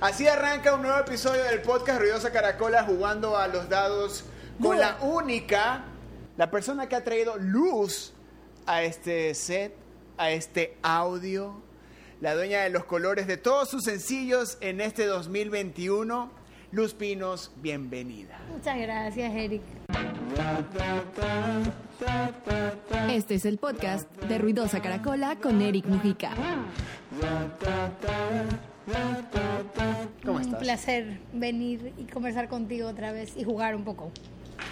Así arranca un nuevo episodio del podcast Ruidosa Caracola jugando a los dados con la única, la persona que ha traído luz a este set, a este audio, la dueña de los colores de todos sus sencillos en este 2021. Luz Pinos, bienvenida. Muchas gracias, Eric. Este es el podcast de Ruidosa Caracola con Eric Mujica. ¿Cómo Un estás? placer venir y conversar contigo otra vez y jugar un poco.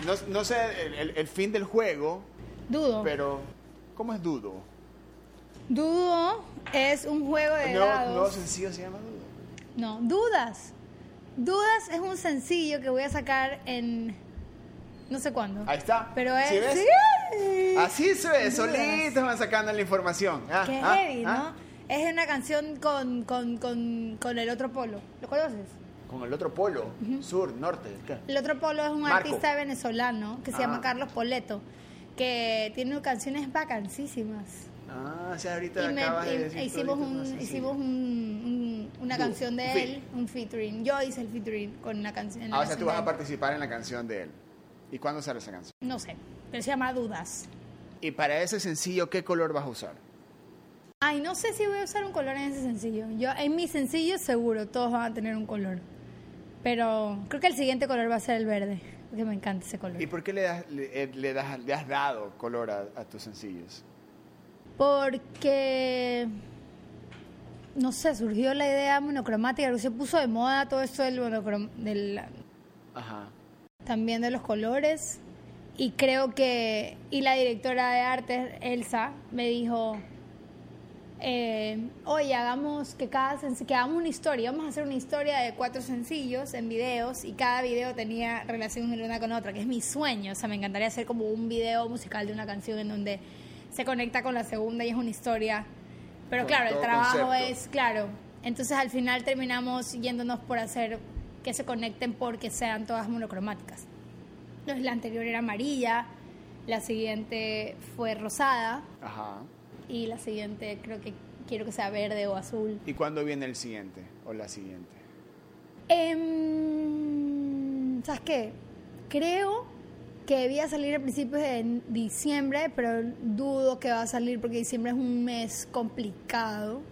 No, no sé el, el- el fin del juego, Dudo. pero ¿cómo es Dudo? Dudo es un juego de ¿El nuevo, dados. nuevo sencillo se llama Dudo? No, dudas. Dudas es un sencillo que voy a sacar en no sé cuándo. Ahí está. Pero es ¿Sí ves? Sí. Así se ve, solitos van sacando la información. Ah, Qué ah, heavy, ah. ¿no? Es una canción con, con, con, con el otro polo. ¿Lo conoces? Con el otro polo, sur, norte. ¿qué? El otro polo es un Marco. artista venezolano que se Ah. llama Carlos Poleto, que tiene canciones vacancísimas. Ah, o sea, ahorita Y me- acabas de y- decir hicimos, un, hicimos un- un- una canción de él, un featuring. Yo hice el featuring con una canción. Ah, o sea, tú vas a participar en la canción de él. ¿Y cuándo sale esa canción? No sé, pero se llama Dudas. Y para ese sencillo, ¿qué color vas a usar? Ay, no sé si voy a usar un color en ese sencillo. Yo, en mi sencillo seguro, todos van a tener un color. Pero creo que el siguiente color va a ser el verde, porque me encanta ese color. ¿Y por qué le, das, le, eh, le das, le has dado color a, a tus sencillos? Porque, no sé, surgió la idea monocromática, se puso de moda todo esto del monocrom del, Ajá. también de los colores. Y creo que, y la directora de arte, Elsa, me dijo, eh, oye, hagamos que cada que hagamos una historia, vamos a hacer una historia de cuatro sencillos en videos y cada video tenía relación una con otra, que es mi sueño, o sea, me encantaría hacer como un video musical de una canción en donde se conecta con la segunda y es una historia, pero Con claro, el trabajo concepto. es, claro, entonces al final terminamos yéndonos por hacer que se conecten porque sean todas monocromáticas. Entonces la anterior era amarilla, la siguiente fue rosada Ajá. Y la siguiente creo que quiero que sea verde o azul. ¿Y cuándo viene el siguiente o la siguiente? Em, ¿Sabes qué? Creo que debía salir a principios de diciembre, pero dudo que va a salir porque diciembre es un mes complicado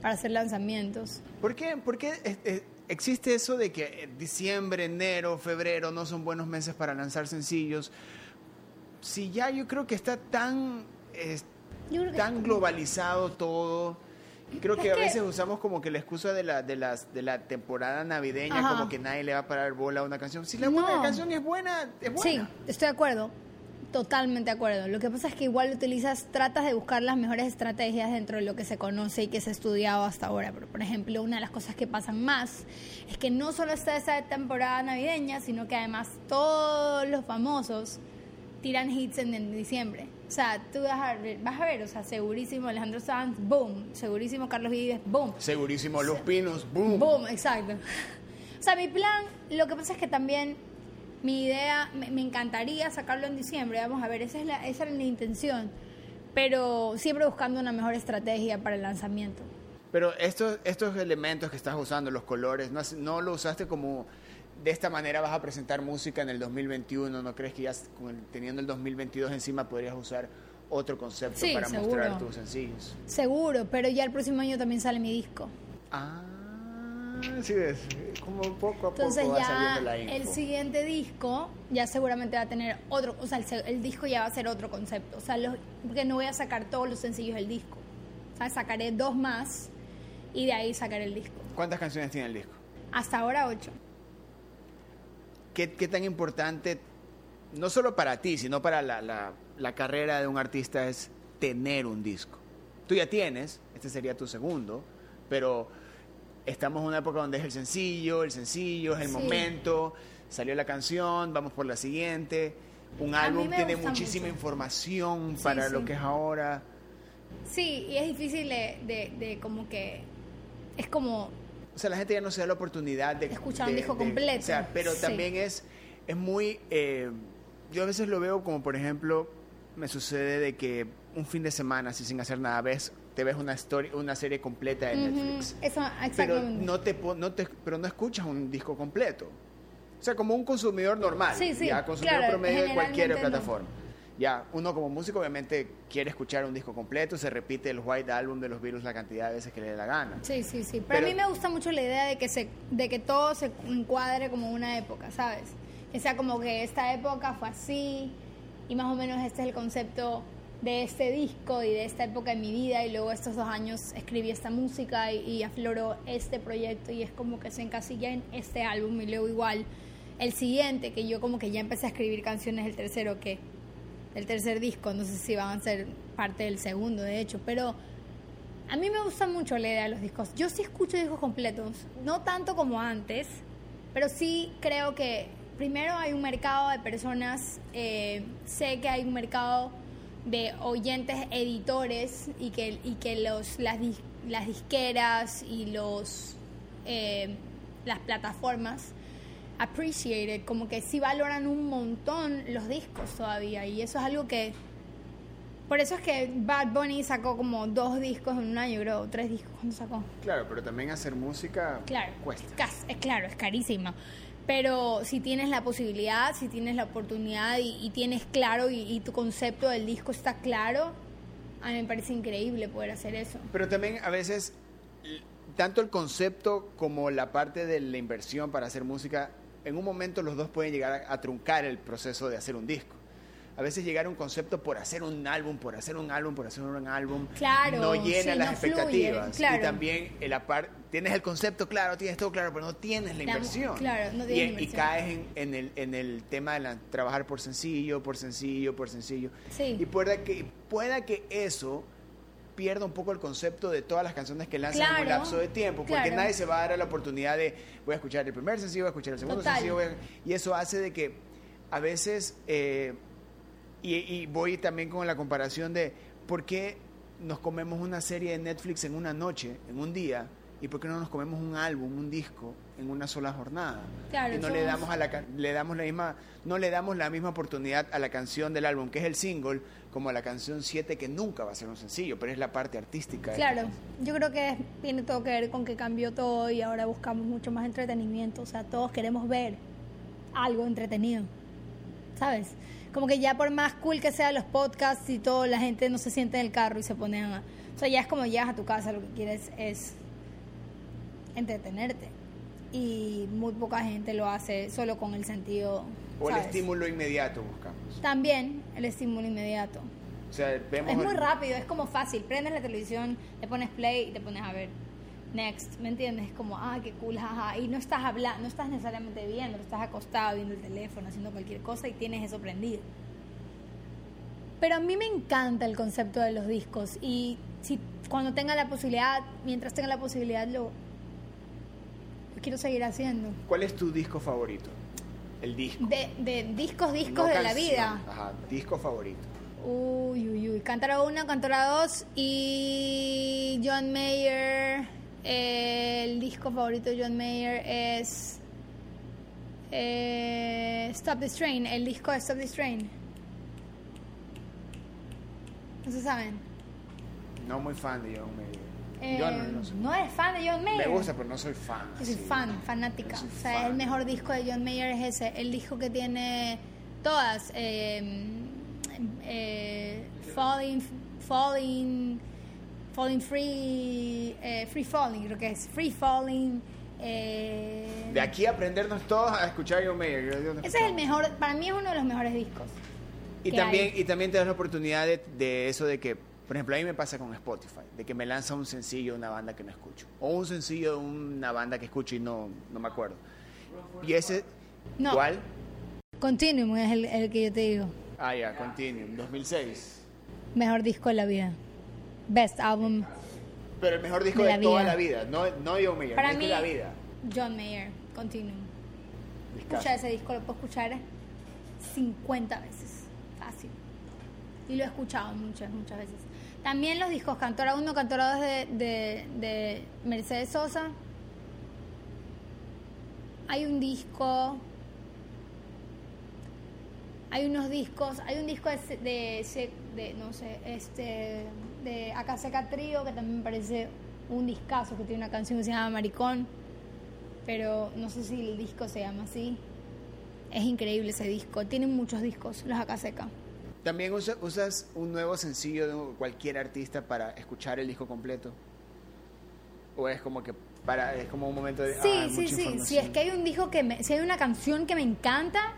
para hacer lanzamientos. ¿Por qué, por qué, eh, eh, existe eso de que eh, diciembre, enero, febrero no son buenos meses para lanzar sencillos? Si ya yo creo que está tan, tan globalizado todo, creo que Es a que- veces usamos como que la excusa de la, de las, de la temporada navideña, Ajá. como que nadie le va a parar bola a una canción. Si la, No. buena canción es buena, es Sí, buena. estoy de acuerdo. Totalmente de acuerdo. Lo que pasa es que igual utilizas, tratas de buscar las mejores estrategias dentro de lo que se conoce y que se ha estudiado hasta ahora. Pero, por ejemplo, una de las cosas que pasan más es que no solo está esa temporada navideña, sino que además todos los famosos tiran hits en, en diciembre. O sea, tú vas a, ver, vas a ver, o sea, segurísimo Alejandro Sanz, boom. Segurísimo Carlos Vives, boom. Segurísimo, Los Pinos, boom. Boom, exacto. O sea, mi plan, lo que pasa es que también mi idea, me, me encantaría sacarlo en diciembre, vamos a ver, esa, es la, esa era la intención, pero siempre buscando una mejor estrategia para el lanzamiento. Pero estos, estos elementos que estás usando, los colores, no, no lo usaste como de esta manera vas a presentar música en el 2021, ¿no crees que ya teniendo el 2022 encima podrías usar otro concepto Sí, para seguro. mostrar tus sencillos? Seguro, pero ya el próximo año también sale mi disco. Ah, sí ves, como poco a poco Entonces va ya saliendo la info. el siguiente disco ya seguramente va a tener otro, o sea, el, el disco ya va a ser otro concepto, o sea, los- porque no voy a sacar todos los sencillos del disco, o sea, sacaré dos más y de ahí sacaré el disco. ¿Cuántas canciones tiene el disco? Hasta ahora ocho. ¿Qué, qué tan importante, no solo para ti, sino para la, la- la carrera de un artista es tener un disco? Tú ya tienes, este sería tu segundo, pero estamos en una época donde es el sencillo, el sencillo, es el Sí. momento, salió la canción, vamos por la siguiente. Un A álbum tiene muchísima mucho. información Sí, para sí. lo que es ahora. Sí, y es difícil de, de, de como que... Es como... O sea, la gente ya no se da la oportunidad de Escuchar un disco de- completo. o sea, pero Sí. también es, es muy. eh, yo a veces lo veo como, por ejemplo, me sucede de que un fin de semana, así sin hacer nada, ves te ves una, story, una serie completa de Netflix. Eso, Pero no, te, no te, pero no escuchas un disco completo. O sea, como un consumidor normal, Sí, sí, ya consumidor claro, promedio de cualquier no. Ya, uno como músico obviamente quiere escuchar un disco completo, se repite el White Album de los Beatles la cantidad de veces que le dé la gana. Sí, sí, sí. Pero, Pero- a mí me gusta mucho la idea de que se, de que todo se encuadre como una época, ¿sabes? Que sea como que esta época fue así y más o menos este es el concepto de este disco y de esta época de mi vida y luego estos dos años escribí esta música y, y afloró este proyecto y es como que se encasilla en este álbum y luego igual el siguiente que yo como que ya empecé a escribir canciones el tercero que el tercer disco no sé si van a ser parte del segundo de hecho pero a mí me gusta mucho la idea de los discos. Yo sí escucho discos completos, no tanto como antes, pero sí creo que primero hay un mercado de personas, eh, sé que hay un mercado de oyentes editores y que, y que los, las, dis- las disqueras y los, eh, las plataformas appreciate it, como que sí valoran un montón los discos todavía y eso es algo que por eso es que Bad Bunny sacó como dos discos en un año, creo, tres discos cuando sacó. Claro, pero también hacer música Claro, cuesta. es claro, es carísima. Pero si tienes la posibilidad, si tienes la oportunidad y, y tienes claro y, y tu concepto del disco está claro, a mí me parece increíble poder hacer eso. Pero también a veces, tanto el concepto como la parte de la inversión para hacer música, en un momento los dos pueden llegar a, a truncar el proceso de hacer un disco. A veces llegar a un concepto por hacer un álbum, por hacer un álbum, por hacer un álbum, Claro, no llena sí, las no fluye, expectativas. claro. Y también el tienes el concepto claro, tienes todo claro, pero no tienes la La- inversión. claro, no y, tienes y inversión. caes en, en el, en el tema de la- trabajar por sencillo, por sencillo, por sencillo. Sí. Y pueda que, pueda que eso pierda un poco el concepto de todas las canciones que lanzan en un lapso de tiempo, porque claro. nadie se va a dar la oportunidad de voy a escuchar el primer sencillo, voy a escuchar el segundo Total. sencillo, voy a- y eso hace de que a veces, eh, y, y voy también con la comparación de por qué nos comemos una serie de Netflix en una noche, en un día, y por qué no nos comemos un álbum, un disco en una sola jornada. Claro, y no le damos a la le damos la misma no le damos la misma oportunidad a la canción del álbum, que es el single, como la canción 7 que nunca va a ser un sencillo, pero es la parte artística. Claro, yo creo que tiene todo que ver con que cambió todo y ahora buscamos mucho más entretenimiento. O sea, todos queremos ver algo entretenido. ¿Sabes? Como que ya por más cool que sean los podcasts y todo, la gente no se siente en el carro y se pone a... O sea, ya es como llegas a tu casa, lo que quieres es entretenerte. Y muy poca gente lo hace solo con el sentido... O el estímulo inmediato buscamos. También el estímulo inmediato. O sea, vemos Es muy el- rápido, es como fácil. Prendes la televisión, le pones play y te pones a ver. Next, ¿me entiendes? Es como, ah, qué cool, jaja. Y no estás hablando, no estás necesariamente viendo, estás acostado viendo el teléfono, haciendo cualquier cosa y tienes eso prendido. Pero a mí me encanta el concepto de los discos y si cuando tenga la posibilidad, mientras tenga la posibilidad, lo, lo quiero seguir haciendo. ¿Cuál es tu disco favorito? El disco. De, de discos, discos no de la vida. Ajá, disco favorito. Uy, uy, uy. Cántaro 1, Cántaro 2 y John Mayer. eh, el disco favorito de John Mayer es eh, Stop the Train, el disco de Stop the Train. ¿No se saben? No muy fan de John Mayer. Eh, Yo no, no soy- ¿No eres fan de John Mayer? Me gusta, pero no soy fan. Yo soy así. fan, fanática. Soy O sea, fan. el mejor disco de John Mayer es ese. El disco que tiene todas. eh, eh, falling, Falling, Falling Free, eh, Free Falling, creo que es. Free Falling. eh, De aquí aprendernos todos a escuchar John Mayer. yo- yo no ese es el mejor, para mí es uno de los mejores discos. Y también, hay. y también te das la oportunidad de, de eso de que, por ejemplo, a mí me pasa con Spotify, de que me lanza un sencillo de una banda que no escucho. O un sencillo de una banda que escucho y no, no me acuerdo. Y ese, No. ¿cuál? Continuum es el, el que yo te digo. Ah, ya, Continuum, 2006. Mejor disco de la vida. Best album. Pero el mejor disco De de, la toda vida. la vida, no, no John Mayer, Para el mí, de la vida. John Mayer, Continuum. Escucha ese disco, lo puedo escuchar 50 veces, fácil. Y lo he escuchado muchas, muchas veces. También los discos Cantora 1, Cantora 2 de, de, de Mercedes Sosa. Hay un disco. Hay unos discos. Hay un disco de, de, de- no sé, este. de Acaseca Trío, que también me parece un discazo, que tiene una canción que se llama Maricón, pero no sé si el disco se llama así. Es increíble ese disco, tienen muchos discos, los Acaseca. ¿También usa- usas un nuevo sencillo de cualquier artista para escuchar el disco completo? ¿O es como que para es como un momento de Sí, ah, sí, sí. Si es que hay un disco que me, si hay una canción que me encanta.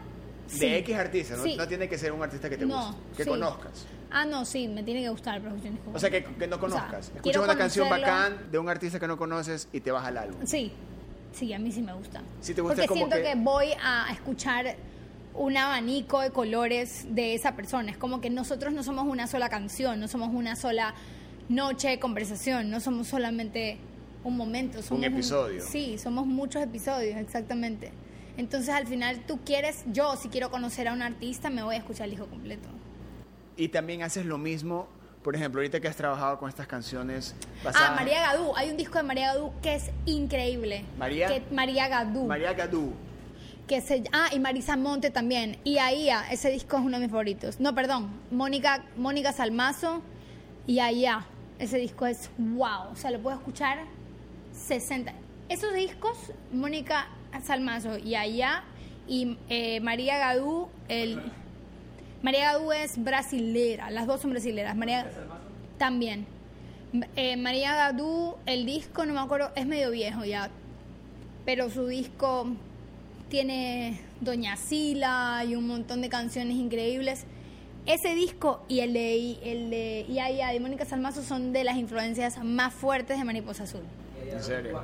de sí. X artista, ¿no? Sí. No tiene que ser un artista que te No, guste, que sí. conozcas. Ah, no, sí, me tiene que gustar, pero O sea, que, que no O sea, conozcas. Escuchas quiero una canción bacán de un artista que no conoces y te vas al álbum. Sí, sí, a mí sí me gusta. Sí te gusta Porque como siento que- que... voy a escuchar un abanico de colores de esa persona. Es como que nosotros no somos una sola canción, no somos una sola noche de conversación, no somos solamente un momento. Somos episodio. sí, somos muchos episodios, exactamente. Entonces al final tú quieres, yo si quiero conocer a un artista me voy a escuchar el disco completo. Y también haces lo mismo, por ejemplo, ahorita que has trabajado con estas canciones basadas Ah, María Gadú, hay un disco de María Gadú que es increíble. ¿María? Que, María Gadú. María Gadú. Que se ah y Marisa Monte también. Y Aía ese disco es uno de mis favoritos. No perdón Mónica Mónica Salmazo y Aía ese disco es wow o sea lo puedo escuchar 60 esos discos Mónica Salmazo y Aía y eh, María Gadú el María Gadú es brasilera las dos son brasileras María también. Eh, María Gadú el disco no me acuerdo es medio viejo ya pero su disco tiene Doña Sila y un montón de canciones increíbles. Ese disco y el de, el de Mónica Salmazo son de las influencias más fuertes de Mariposa Azul. En serio.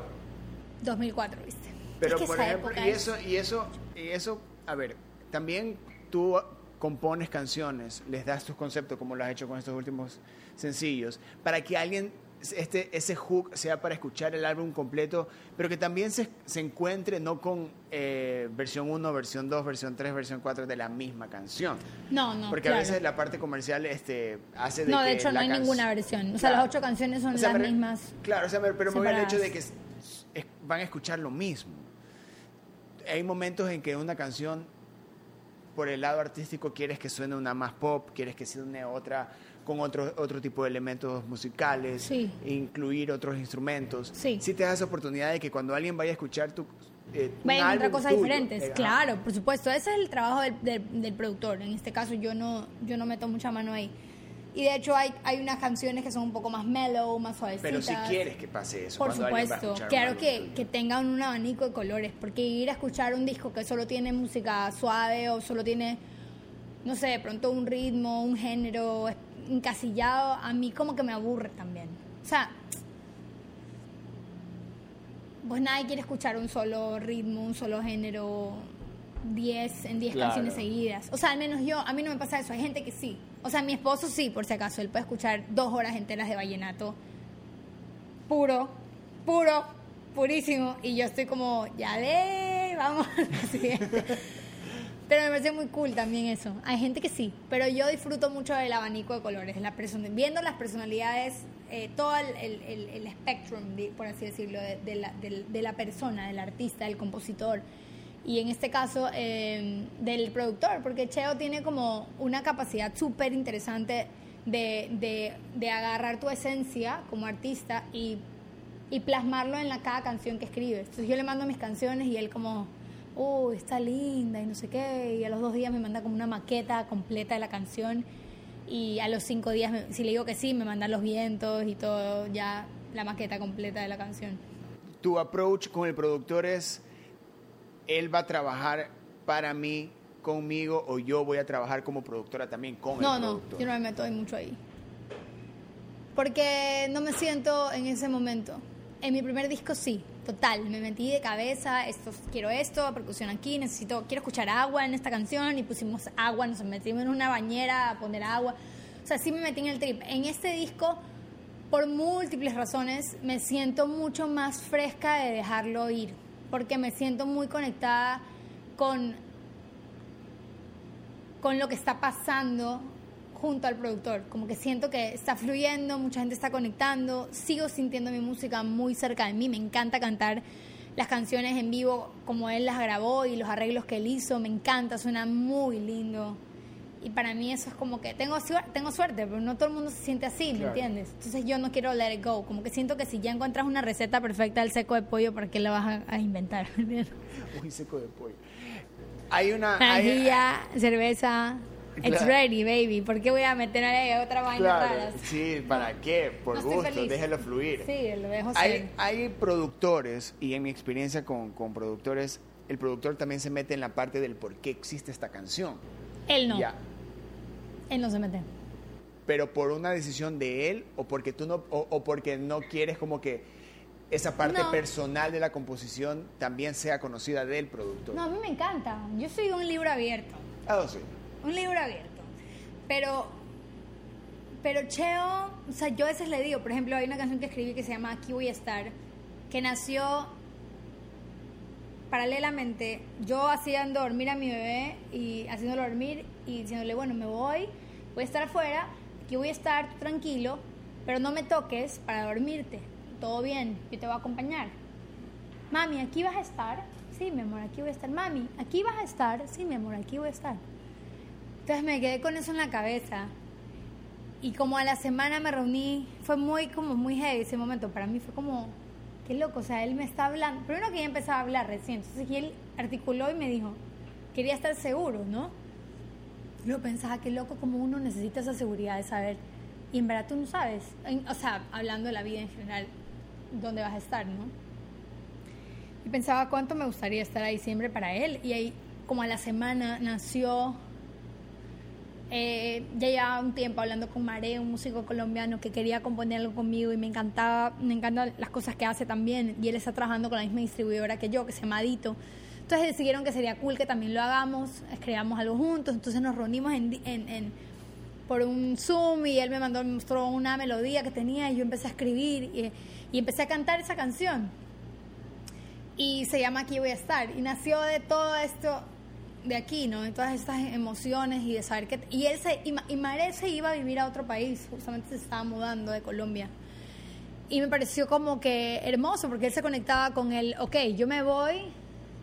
2004, ¿viste? Pero Es que por esa ejemplo, época y es- eso, y eso, y eso, a ver, también tú compones canciones, les das tus conceptos como lo has hecho con estos últimos sencillos, para que alguien este ese hook sea para escuchar el álbum completo, pero que también se, se encuentre no con eh, versión 1, versión 2, versión 3, versión 4 de la misma canción. No, no, Porque claro. a veces la parte comercial este, hace de No, de que hecho no hay ninguna versión. O sea, las ocho canciones son O sea, las mismas. Claro, o sea, pero me voy al hecho de que es- es- van a escuchar lo mismo. Hay momentos en que una canción, por el lado artístico, quieres que suene una más pop, quieres que suene otra con otro, otro tipo de elementos musicales, Sí. incluir otros instrumentos. Sí. Si te das oportunidad de que cuando alguien vaya a escuchar tu... eh, Vayan a encontrar cosas tuyo, diferentes, eh, claro, por supuesto. Ese es el trabajo del, del- del productor. En este caso yo no, yo no meto mucha mano ahí. Y de hecho hay, hay unas canciones que son un poco más mellow, más suavecitas. Pero si quieres que pase eso. Por supuesto, claro que, que tengan un abanico de colores, porque ir a escuchar un disco que solo tiene música suave o solo tiene, no sé, de pronto un ritmo, un género encasillado, a mí como que me aburre también. O sea, pues nadie quiere escuchar un solo ritmo, un solo género, 10 en 10 Claro. canciones seguidas. O sea, al menos yo, a mí no me pasa eso, hay gente que sí. O sea, mi esposo sí, por si acaso, él puede escuchar dos horas enteras de vallenato puro, puro, purísimo. Y yo estoy como, ya de, vamos. Pero me parece muy cool también eso. Hay gente que sí, pero yo disfruto mucho del abanico de colores, la viendo las personalidades, eh, todo el, el, el- spectrum, de- por así decirlo, de, de la, del- de la persona, del artista, del compositor. Y en este caso, eh, del productor, porque Cheo tiene como una capacidad súper interesante de, de, de agarrar tu esencia como artista y, y plasmarlo en la, cada canción que escribe. Entonces yo le mando mis canciones y él como, oh, está linda y no sé qué. Y a los dos días me manda como una maqueta completa de la canción. Y a los cinco días, me- si le digo que sí, me manda los vientos y todo, ya la maqueta completa de la canción. tu approach con el productor es, él va a trabajar para mí, conmigo, o yo voy a trabajar como productora también con No, el no, productor. yo no me meto ahí mucho ahí. Porque no me siento en ese momento. En mi primer disco sí, total, me metí de cabeza, esto, quiero esto, percusión aquí, necesito, quiero escuchar agua en esta canción y pusimos agua, nos metimos en una bañera a poner agua. O sea, sí me metí en el trip. En este disco, por múltiples razones, me siento mucho más fresca de dejarlo ir, porque me siento muy conectada con con lo que está pasando junto al productor. Como que siento que está fluyendo, mucha gente está conectando, sigo sintiendo mi música muy cerca de mí, me encanta cantar las canciones en vivo como él las grabó y los arreglos que él hizo, me encanta, suena muy lindo. Y para mí eso es como que tengo, suer- tengo suerte, pero no todo el mundo se siente así, ¿me Claro. entiendes? Entonces yo no quiero let it go. Como que siento que si ya encuentras una receta perfecta del seco de pollo, ¿para qué la vas a, a inventar? Uy, seco de pollo. Hay una... hay- Manajilla, cerveza. It's Claro. ready, baby. ¿Por qué voy a meter ahí otra vaina Claro, rara? sí, ¿para qué? Por No gusto, déjelo fluir. Sí, lo dejo Hay, ser. hay productores, y en mi experiencia con, con productores, el productor también se mete en la parte del por qué existe esta canción. Él no. Ya. Él no se mete. Pero por una decisión de él o porque tú no, o, o porque no quieres como que esa parte No. personal de la composición también sea conocida del productor. No, a mí me encanta. Yo soy un libro abierto. Ah, sí. Un libro abierto. Pero, pero Cheo, o sea, yo a veces le digo, por ejemplo, hay una canción que escribí que se llama Aquí voy a estar, que nació paralelamente, yo haciendo dormir a mi bebé y haciéndolo dormir y diciéndole, bueno, me voy, voy a estar afuera, aquí voy a estar tranquilo, pero no me toques para dormirte, todo bien, yo te voy a acompañar. Mami, ¿aquí vas a estar? Sí, mi amor, aquí voy a estar. Mami, ¿aquí vas a estar? Sí, mi amor, aquí voy a estar. Entonces me quedé con eso en la cabeza. Y como a la semana me reuní, fue muy, como muy heavy ese momento. Para mí fue como, qué loco, o sea, él me está hablando. Primero que ya empezaba a hablar recién. Entonces y él articuló y me dijo, quería estar seguro, ¿no? Y Luego pensaba, qué loco, como uno necesita esa seguridad de saber. Y en verdad tú no sabes. En- o sea, hablando de la vida en general, dónde vas a estar, ¿no? Y pensaba cuánto me gustaría estar ahí siempre para él. Y ahí, como a la semana, nació. Eh, ya llevaba un tiempo hablando con Mare, un músico colombiano que quería componer algo conmigo y me encantaba, me encantan las cosas que hace también. Y él está trabajando con la misma distribuidora que yo, que se llama Adito. Entonces decidieron que sería cool que también lo hagamos, escribamos algo juntos. Entonces nos reunimos en, en- en- por un Zoom y él me mandó, me mostró una melodía que tenía y yo empecé a escribir y, y empecé a cantar esa canción y se llama Aquí voy a estar. Y nació de todo esto de aquí, ¿no? De todas estas emociones y de saber que... Y él se, y, y Mare se iba a vivir a otro país, justamente se estaba mudando de Colombia. Y me pareció como que hermoso, porque él se conectaba con el, ok, yo me voy,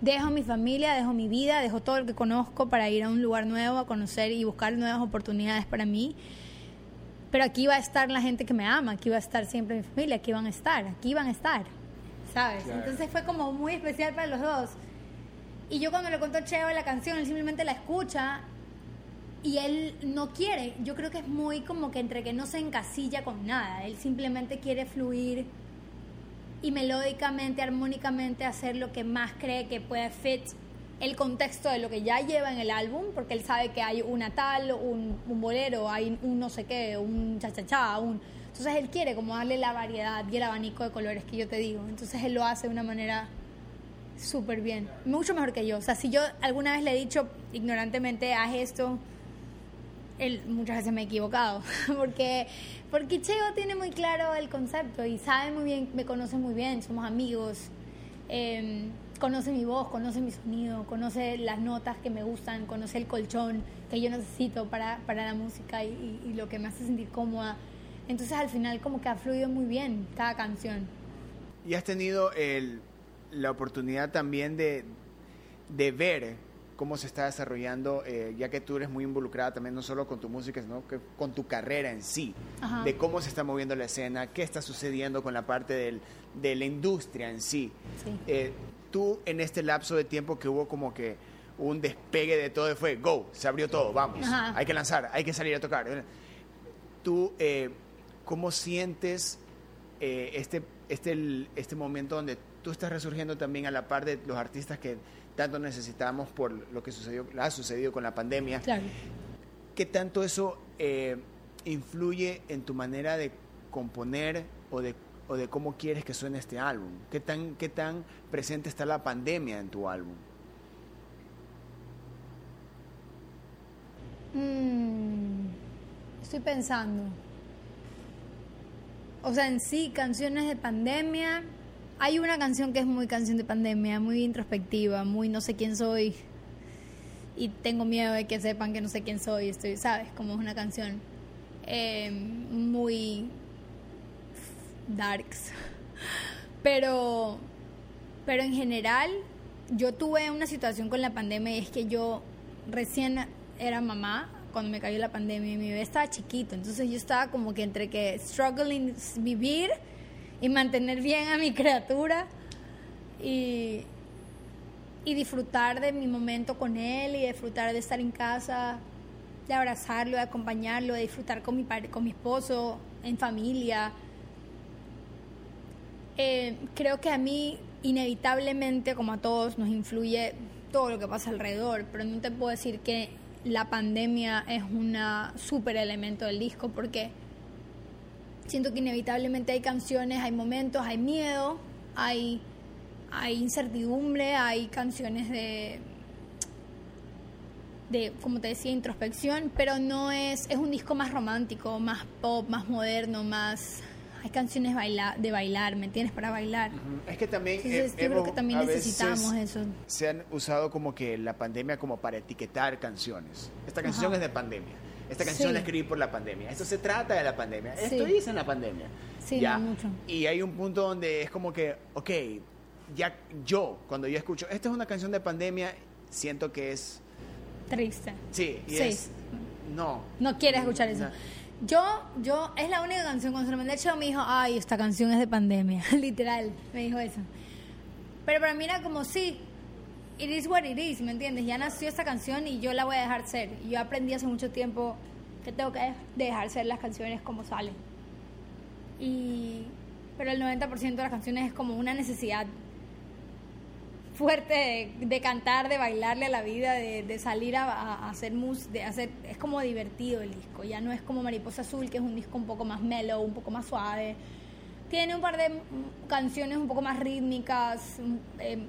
dejo mi familia, dejo mi vida, dejo todo lo que conozco para ir a un lugar nuevo, a conocer y buscar nuevas oportunidades para mí. Pero aquí va a estar la gente que me ama, aquí va a estar siempre mi familia, aquí van a estar, aquí van a estar, ¿sabes? Claro. Entonces fue como muy especial para los dos. Y yo cuando le contó Cheo la canción, él simplemente la escucha y él no quiere. Yo creo que es muy como que entre que no se encasilla con nada. Él simplemente quiere fluir y melódicamente, armónicamente hacer lo que más cree que puede fit el contexto de lo que ya lleva en el álbum, porque él sabe que hay una tal, un, un bolero, hay un no sé qué, un cha-cha-cha, un... Entonces él quiere como darle la variedad y el abanico de colores que yo te digo. Entonces él lo hace de una manera súper bien, mucho mejor que yo. O sea, si yo alguna vez le he dicho ignorantemente, haz esto, él muchas veces me he equivocado, porque, porque Cheo tiene muy claro el concepto y sabe muy bien, me conoce muy bien, somos amigos, eh, conoce mi voz, conoce mi sonido, conoce las notas que me gustan, conoce el colchón que yo necesito para, para la música y, y- y lo que me hace sentir cómoda. Entonces al final como que ha fluido muy bien cada canción. Y has tenido el- la oportunidad también de, de ver cómo se está desarrollando, eh, ya que tú eres muy involucrada también no solo con tu música, sino que con tu carrera en sí, Ajá. de cómo se está moviendo la escena, qué está sucediendo con la parte del- de la industria en sí. Sí. Eh, tú en este lapso de tiempo que hubo como que un despegue de todo, fue go, se abrió todo, vamos, Ajá. hay que lanzar, hay que salir a tocar. Tú, eh, ¿cómo sientes eh, este, este, este momento donde tú estás resurgiendo también a la par de los artistas que tanto necesitamos por lo que sucedió, ha sucedido con la pandemia? Claro. ¿Qué tanto eso eh, influye en tu manera de componer o de, o de cómo quieres que suene este álbum? ¿Qué tan, ¿Qué tan presente está la pandemia en tu álbum? Mm, estoy pensando. O sea, en sí, canciones de pandemia. Hay una canción que es muy canción de pandemia, muy introspectiva, muy no sé quién soy. Y tengo miedo de que sepan que no sé quién soy. Estoy, ¿sabes? Como es una canción eh, muy darks. Pero, pero en general, yo tuve una situación con la pandemia y es que yo recién era mamá cuando me cayó la pandemia y mi bebé estaba chiquito. Entonces yo estaba como que entre que struggling vivir y mantener bien a mi criatura y, y disfrutar de mi momento con él y disfrutar de estar en casa, de abrazarlo, de acompañarlo, de disfrutar con mi, con mi esposo, en familia. Eh, creo que a mí inevitablemente, como a todos, nos influye todo lo que pasa alrededor, pero no te puedo decir que la pandemia es un super elemento del disco porque siento que inevitablemente hay canciones, hay momentos, hay miedo, hay, hay incertidumbre, hay canciones de, de, como te decía, introspección, pero no es, es un disco más romántico, más pop, más moderno, más hay canciones baila, de bailar, ¿me entiendes? Para bailar. Es que también... yo creo que también necesitamos eso. Se han usado como que la pandemia como para etiquetar canciones. Esta canción es de pandemia. Esta canción la escribí por la pandemia. Esto se trata de la pandemia. Esto dice en la pandemia. Sí, ¿ya? mucho. Y hay un punto donde es como que, ok, ya yo, cuando yo escucho, esta es una canción de pandemia, siento que es... Triste. Sí, y es... No. No quieres escuchar eso. Yo, yo, es la única canción cuando se lo mandé hecho me dijo, ay, esta canción es de pandemia, literal, me dijo eso. Pero para mí era como, sí, it is what it is, ¿me entiendes? Ya nació esta canción y yo la voy a dejar ser. Yo aprendí hace mucho tiempo que tengo que dejar ser las canciones como salen. Y, pero el 90% de las canciones es como una necesidad fuerte de, cantar, de bailarle a la vida, de, salir a, hacer mus, de hacer, es como divertido el disco, ya no es como Mariposa Azul, que es un disco un poco más mellow, un poco más suave. Tiene un par de canciones un poco más rítmicas, eh,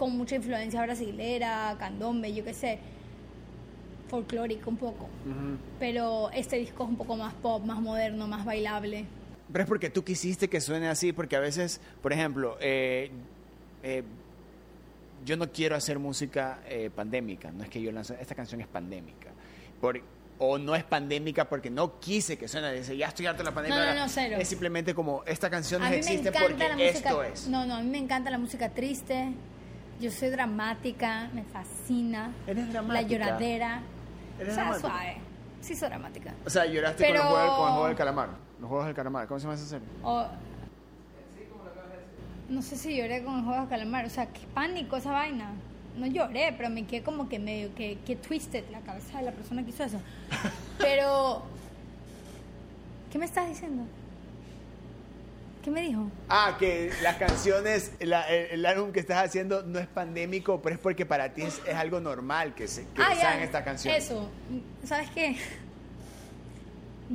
con mucha influencia brasilera, candombe, yo qué sé, folclórico un poco. Pero este disco es un poco más pop, más moderno, más bailable. Pero es porque tú quisiste que suene así, porque a veces, por ejemplo, eh, eh, yo no quiero hacer música eh, pandémica, no es que yo lance, esta canción es pandémica. Por, o no es pandémica porque no quise que suene, dice, ya estoy harto de la pandemia. No, no, cero. Es simplemente como, esta canción no existe porque esto es. No, no, a mí me encanta la música triste, yo soy dramática, me fascina. ¿Eres dramática? La lloradera. ¿Eres o sea, suave. Sí, soy dramática. O sea, lloraste con, los juegos, con el juego del calamar. Los juegos del calamar. ¿Cómo se llama esa serie? no sé si lloré con el juego de calamar, o sea, qué pánico esa vaina. No lloré, pero me quedé como que medio que, que twisted la cabeza de la persona que hizo eso. Pero, ¿qué me estás diciendo? ¿Qué me dijo? Ah, que las canciones, el, álbum que estás haciendo no es pandémico, pero es porque para ti es, algo normal que se que ah, estas canciones. Eso, ¿sabes qué?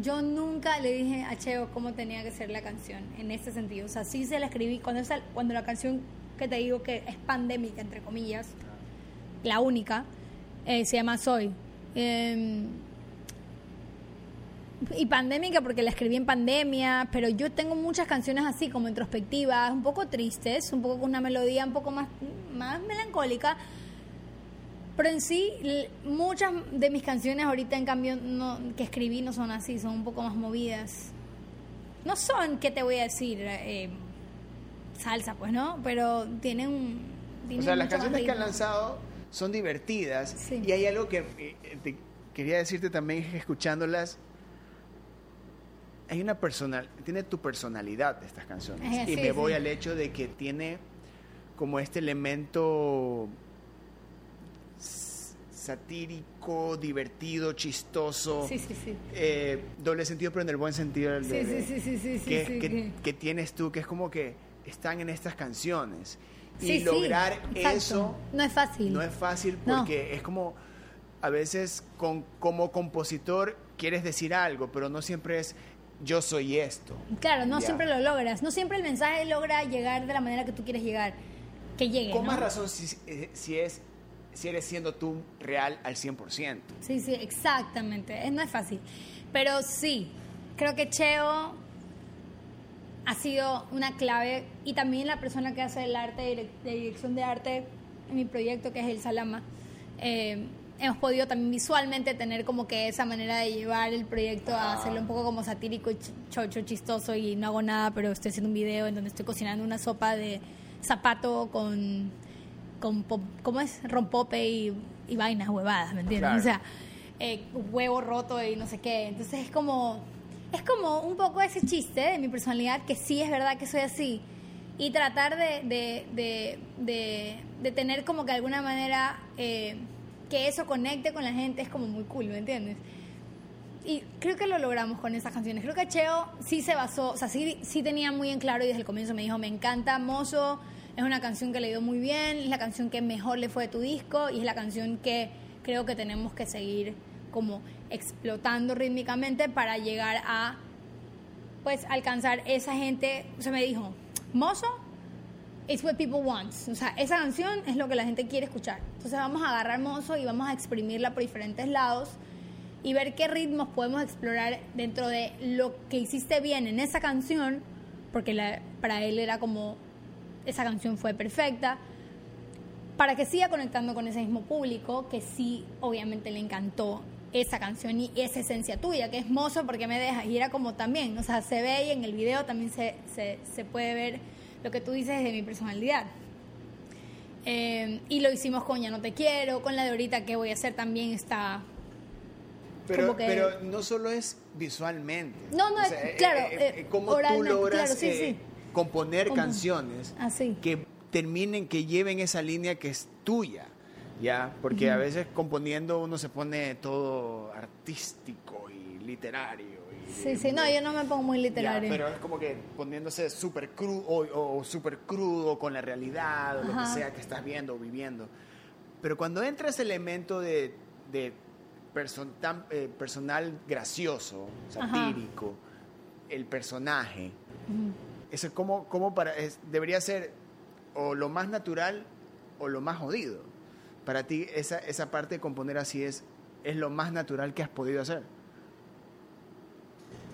yo nunca le dije a Cheo cómo tenía que ser la canción en ese sentido. O sea, sí se la escribí cuando, cuando la canción que te digo que es pandémica, entre comillas, la única, eh, se llama Soy. Em, y pandémica porque la escribí en pandemia, pero yo tengo muchas canciones así como introspectivas, un poco tristes, un poco con una melodía un poco más, más melancólica, pero en sí, muchas de mis canciones ahorita, en cambio, no, que escribí no son así, son un poco más movidas. No son, ¿qué te voy a decir? Eh, salsa, pues, ¿no? Pero tienen... o sea, las canciones que han lanzado son divertidas. Y hay algo que eh, quería decirte también, escuchándolas, hay una personal, tiene tu personalidad de estas canciones. y me voy al hecho de que tiene como este elemento satírico, divertido, chistoso. Sí, sí, sí. Eh, doble sentido, pero en el buen sentido. sí, sí, sí, sí, que, que, tienes tú, que es como que están en estas canciones. Y lograr eso... No es fácil. No es fácil porque es como... A veces con, como compositor quieres decir algo, pero no siempre es yo soy esto. Claro, no siempre lo logras. No siempre el mensaje logra llegar de la manera que tú quieres llegar. Que llegue. Con más razón si, eh, si es si eres siendo tú real al 100%. Sí, sí, exactamente. No es fácil. Pero sí, creo que Cheo ha sido una clave y también la persona que hace el arte, de dirección de arte en mi proyecto, que es el Salama. Eh, hemos podido también visualmente tener como que esa manera de llevar el proyecto a hacerlo un poco como satírico y chocho, chistoso y no hago nada, pero estoy haciendo un video en donde estoy cocinando una sopa de zapato con con, ¿cómo es? Rompope y, y vainas huevadas, ¿me entiendes? O sea, eh, huevo roto y no sé qué. Entonces es como, es como un poco ese chiste de mi personalidad, que sí es verdad que soy así. Y tratar de, de, de, de, de tener como que de alguna manera eh, que eso conecte con la gente es como muy cool, ¿me entiendes? y creo que lo logramos con esas canciones. Creo que Cheo sí se basó, o sea, sí, sí tenía muy en claro y desde el comienzo me dijo, me encanta Mozo, es una canción que le dio muy bien, es la canción que mejor le fue a tu disco y es la canción que creo que tenemos que seguir como explotando rítmicamente para llegar a pues alcanzar esa gente, o sea, me dijo, Mozo it's what people want. O sea, esa canción es lo que la gente quiere escuchar. Entonces vamos a agarrar Mozo y vamos a exprimirla por diferentes lados y ver qué ritmos podemos explorar dentro de lo que hiciste bien en esa canción, porque la, para él era como, esa canción fue perfecta, para que siga conectando con ese mismo público que sí, obviamente le encantó esa canción y esa esencia tuya, que es mozo porque me dejas. Y era como también, o sea, se ve y en el video también se, se, se puede ver lo que tú dices de mi personalidad. Eh, y lo hicimos con Ya no te quiero, con la de ahorita que voy a hacer también está pero, como que- pero no solo es visualmente. No, no, O es- sea, claro, eh, eh, eh, cómo tú logras claro, sí, eh, sí. componer Como- canciones Así. que terminen, que lleven esa línea que es tuya, ¿ya? Porque a veces componiendo uno se pone todo artístico y literario. Sí, sí, no, yo no me pongo muy Ya, literario. pero es como que poniéndose súper crudo o, o súper crudo con la realidad o lo que sea que estás viendo o viviendo. Pero cuando entra ese elemento de, de person- tan, eh, personal gracioso, satírico, el personaje, eso es como, como para, es- debería ser o lo más natural o lo más jodido. Para ti esa, esa parte de componer así es, es lo más natural que has podido hacer.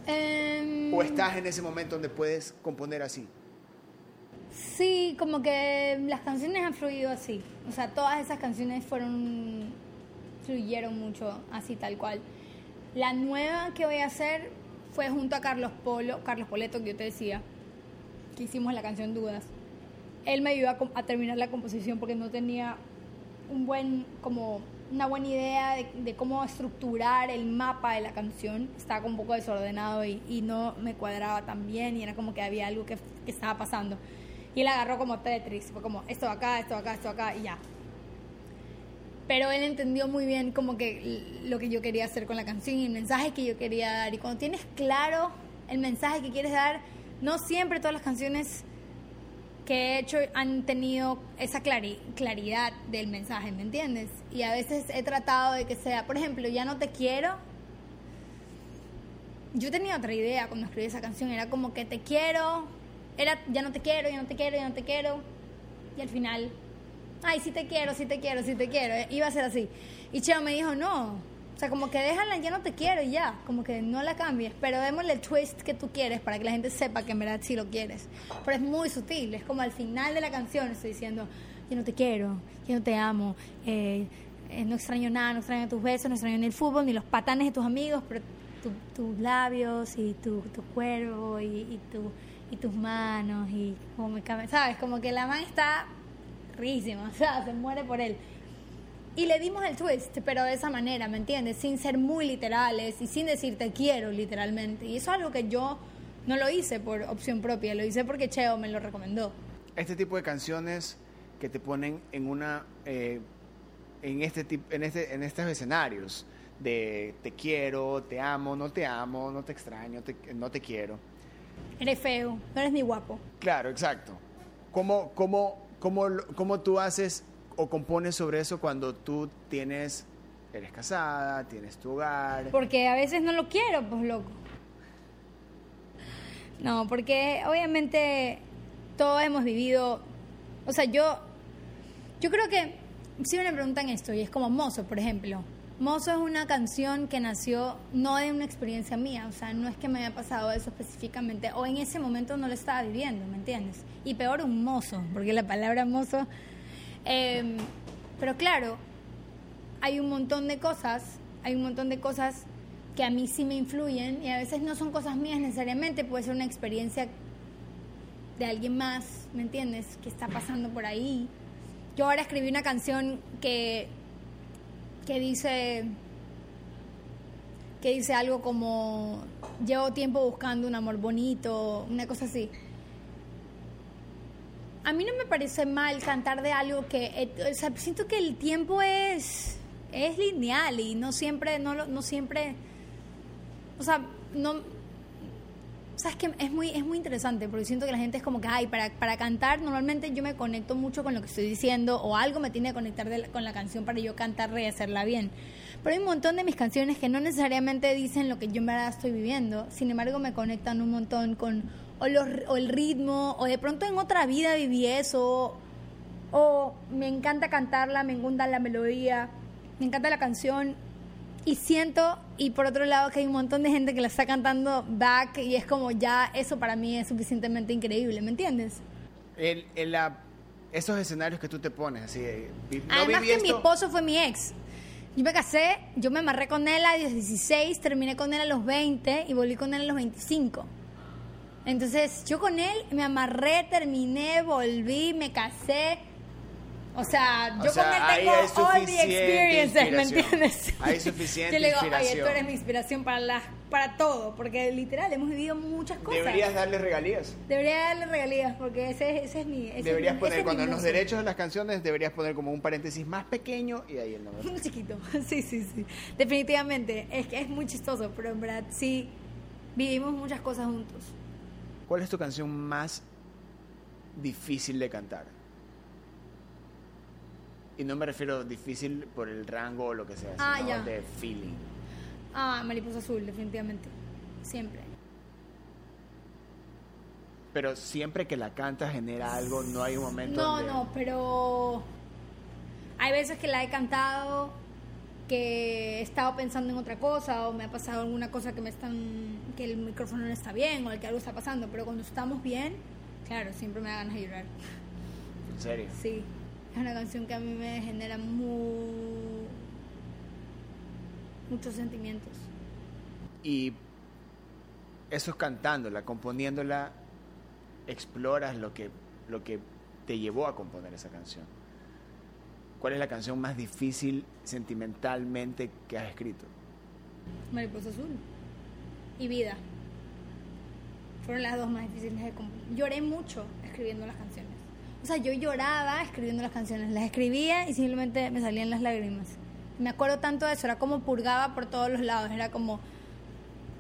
Em, ¿O estás en ese momento donde puedes componer así? Sí, como que las canciones han fluido así. O sea, todas esas canciones fueron. fluyeron mucho así, tal cual. La nueva que voy a hacer fue junto a Carlos Polo, Carlos Poleto, que yo te decía, que hicimos la canción Dudas. Él me ayudó a, a terminar la composición porque no tenía un buen, como una buena idea de, de cómo estructurar el mapa de la canción. Estaba un poco desordenado y, y no me cuadraba tan bien y era como que había algo que, que estaba pasando. Y él agarró como Tetris, fue como esto acá, esto acá, esto acá y ya. Pero él entendió muy bien como que lo que yo quería hacer con la canción y el mensaje que yo quería dar. Y cuando tienes claro el mensaje que quieres dar, no siempre todas las canciones que he hecho han tenido esa clari- claridad del mensaje, ¿me entiendes? Y a veces he tratado de que sea, por ejemplo, ya no te quiero. Yo tenía otra idea cuando escribí esa canción, era como que te quiero, era ya no te quiero, ya no te quiero, ya no te quiero. Y al final, ay, sí te quiero, sí te quiero, sí te quiero. Iba a ser así. Y Cheo me dijo, no. Sea, como que déjala, ya no te quiero y ya. Como que no la cambies. Pero démosle el twist que tú quieres para que la gente sepa que en verdad sí lo quieres. Pero es muy sutil. Es como al final de la canción estoy diciendo, yo no te quiero, yo no te amo. eh, eh, no extraño nada, no extraño tus besos, no extraño ni el fútbol, ni los patanes de tus amigos, pero tu- tus labios y tu, tu cuerpo y, y, tu, y tus manos y como me ¿sabes? Como que la man está rísima, o sea, se muere por él. Y le dimos el twist, pero de esa manera, ¿me entiendes? Sin ser muy literales y sin decir te quiero literalmente. Y eso es algo que yo no lo hice por opción propia, lo hice porque Cheo me lo recomendó. Este tipo de canciones que te ponen en una eh, en este en este en estos escenarios de te quiero, te amo, no te amo, no te extraño, te- no te quiero. Eres feo, no eres ni guapo. Claro, exacto. ¿Cómo, cómo, cómo, cómo tú haces o compones sobre eso cuando tú tienes, eres casada, tienes tu hogar? Porque a veces no lo quiero, pues loco. No, porque obviamente todos hemos vivido, o sea, yo, yo creo que siempre me preguntan esto y es como Mozo, por ejemplo. Mozo es una canción que nació no de una experiencia mía, o sea, no es que me haya pasado eso específicamente o en ese momento no lo estaba viviendo, ¿me entiendes? Y peor un mozo, porque la palabra mozo... eh, pero claro, hay un montón de cosas, hay un montón de cosas que a mí sí me influyen y a veces no son cosas mías necesariamente, puede ser una experiencia de alguien más, ¿me entiendes? Que está pasando por ahí. Yo ahora escribí una canción que, que dice, que dice algo como llevo tiempo buscando un amor bonito, una cosa así. A mí no me parece mal cantar de algo que, eh, o sea, siento que el tiempo es es lineal y no siempre no no siempre o sea, no sabes que es muy es muy interesante porque siento que la gente es como que ay para, para cantar normalmente yo me conecto mucho con lo que estoy diciendo o algo me tiene que conectar con la canción para yo cantarla y hacerla bien pero hay un montón de mis canciones que no necesariamente dicen lo que yo en verdad estoy viviendo sin embargo me conectan un montón con o, los, o el ritmo o de pronto en otra vida viví eso o me encanta cantarla, me encanta la melodía, me encanta la canción y siento, y por otro lado que hay un montón de gente que la está cantando back y es como ya eso para mí es suficientemente increíble, ¿me entiendes? El- el, la- esos escenarios que tú te pones, así, de, no Además que mi esposo fue mi ex. Yo me casé, yo me amarré con él a los 16, terminé con él a los 20 y volví con él a los 25. Entonces, yo con él me amarré, terminé, volví, me casé. O sea, O yo sea, con él tengo all the experiences, ¿me inspiración. entiendes? Hay suficiente Yo le digo, ay, tú inspiración". eres mi inspiración para, las para todo, porque literal hemos vivido muchas cosas. Deberías darle regalías. Debería darle regalías, porque ese, ese es mi... ese es deberías mi- poner, ese es cuando en los derechos de las canciones, deberías poner como un paréntesis más pequeño y ahí el nombre. Muy chiquito, sí, sí, sí. Definitivamente. Es que es muy chistoso, pero en verdad sí vivimos muchas cosas juntos. ¿Cuál es tu canción más difícil de cantar? Y no me refiero difícil por el rango o lo que sea, Ah, sino ya. de feeling. Ah, Mariposa Azul, definitivamente. Siempre. Pero siempre que la cantas genera algo, no hay un momento No, donde- no, pero hay veces que la he cantado que he estado pensando en otra cosa o me ha pasado alguna cosa que me están que el micrófono no está bien o que algo está pasando, pero cuando estamos bien, claro, siempre me da ganas de llorar. En serio. Sí, es una canción que a mí me genera mu- muchos sentimientos. Y eso es cantándola, componiéndola, exploras lo que, lo que te llevó a componer esa canción. ¿Cuál es la canción más difícil sentimentalmente que has escrito? Mariposa Azul y Vida. Fueron las dos más difíciles de componer. Lloré mucho escribiendo las canciones. O sea, yo lloraba escribiendo las canciones. Las escribía y simplemente me salían las lágrimas. Me acuerdo tanto de eso. Era como purgaba por todos los lados. Era como...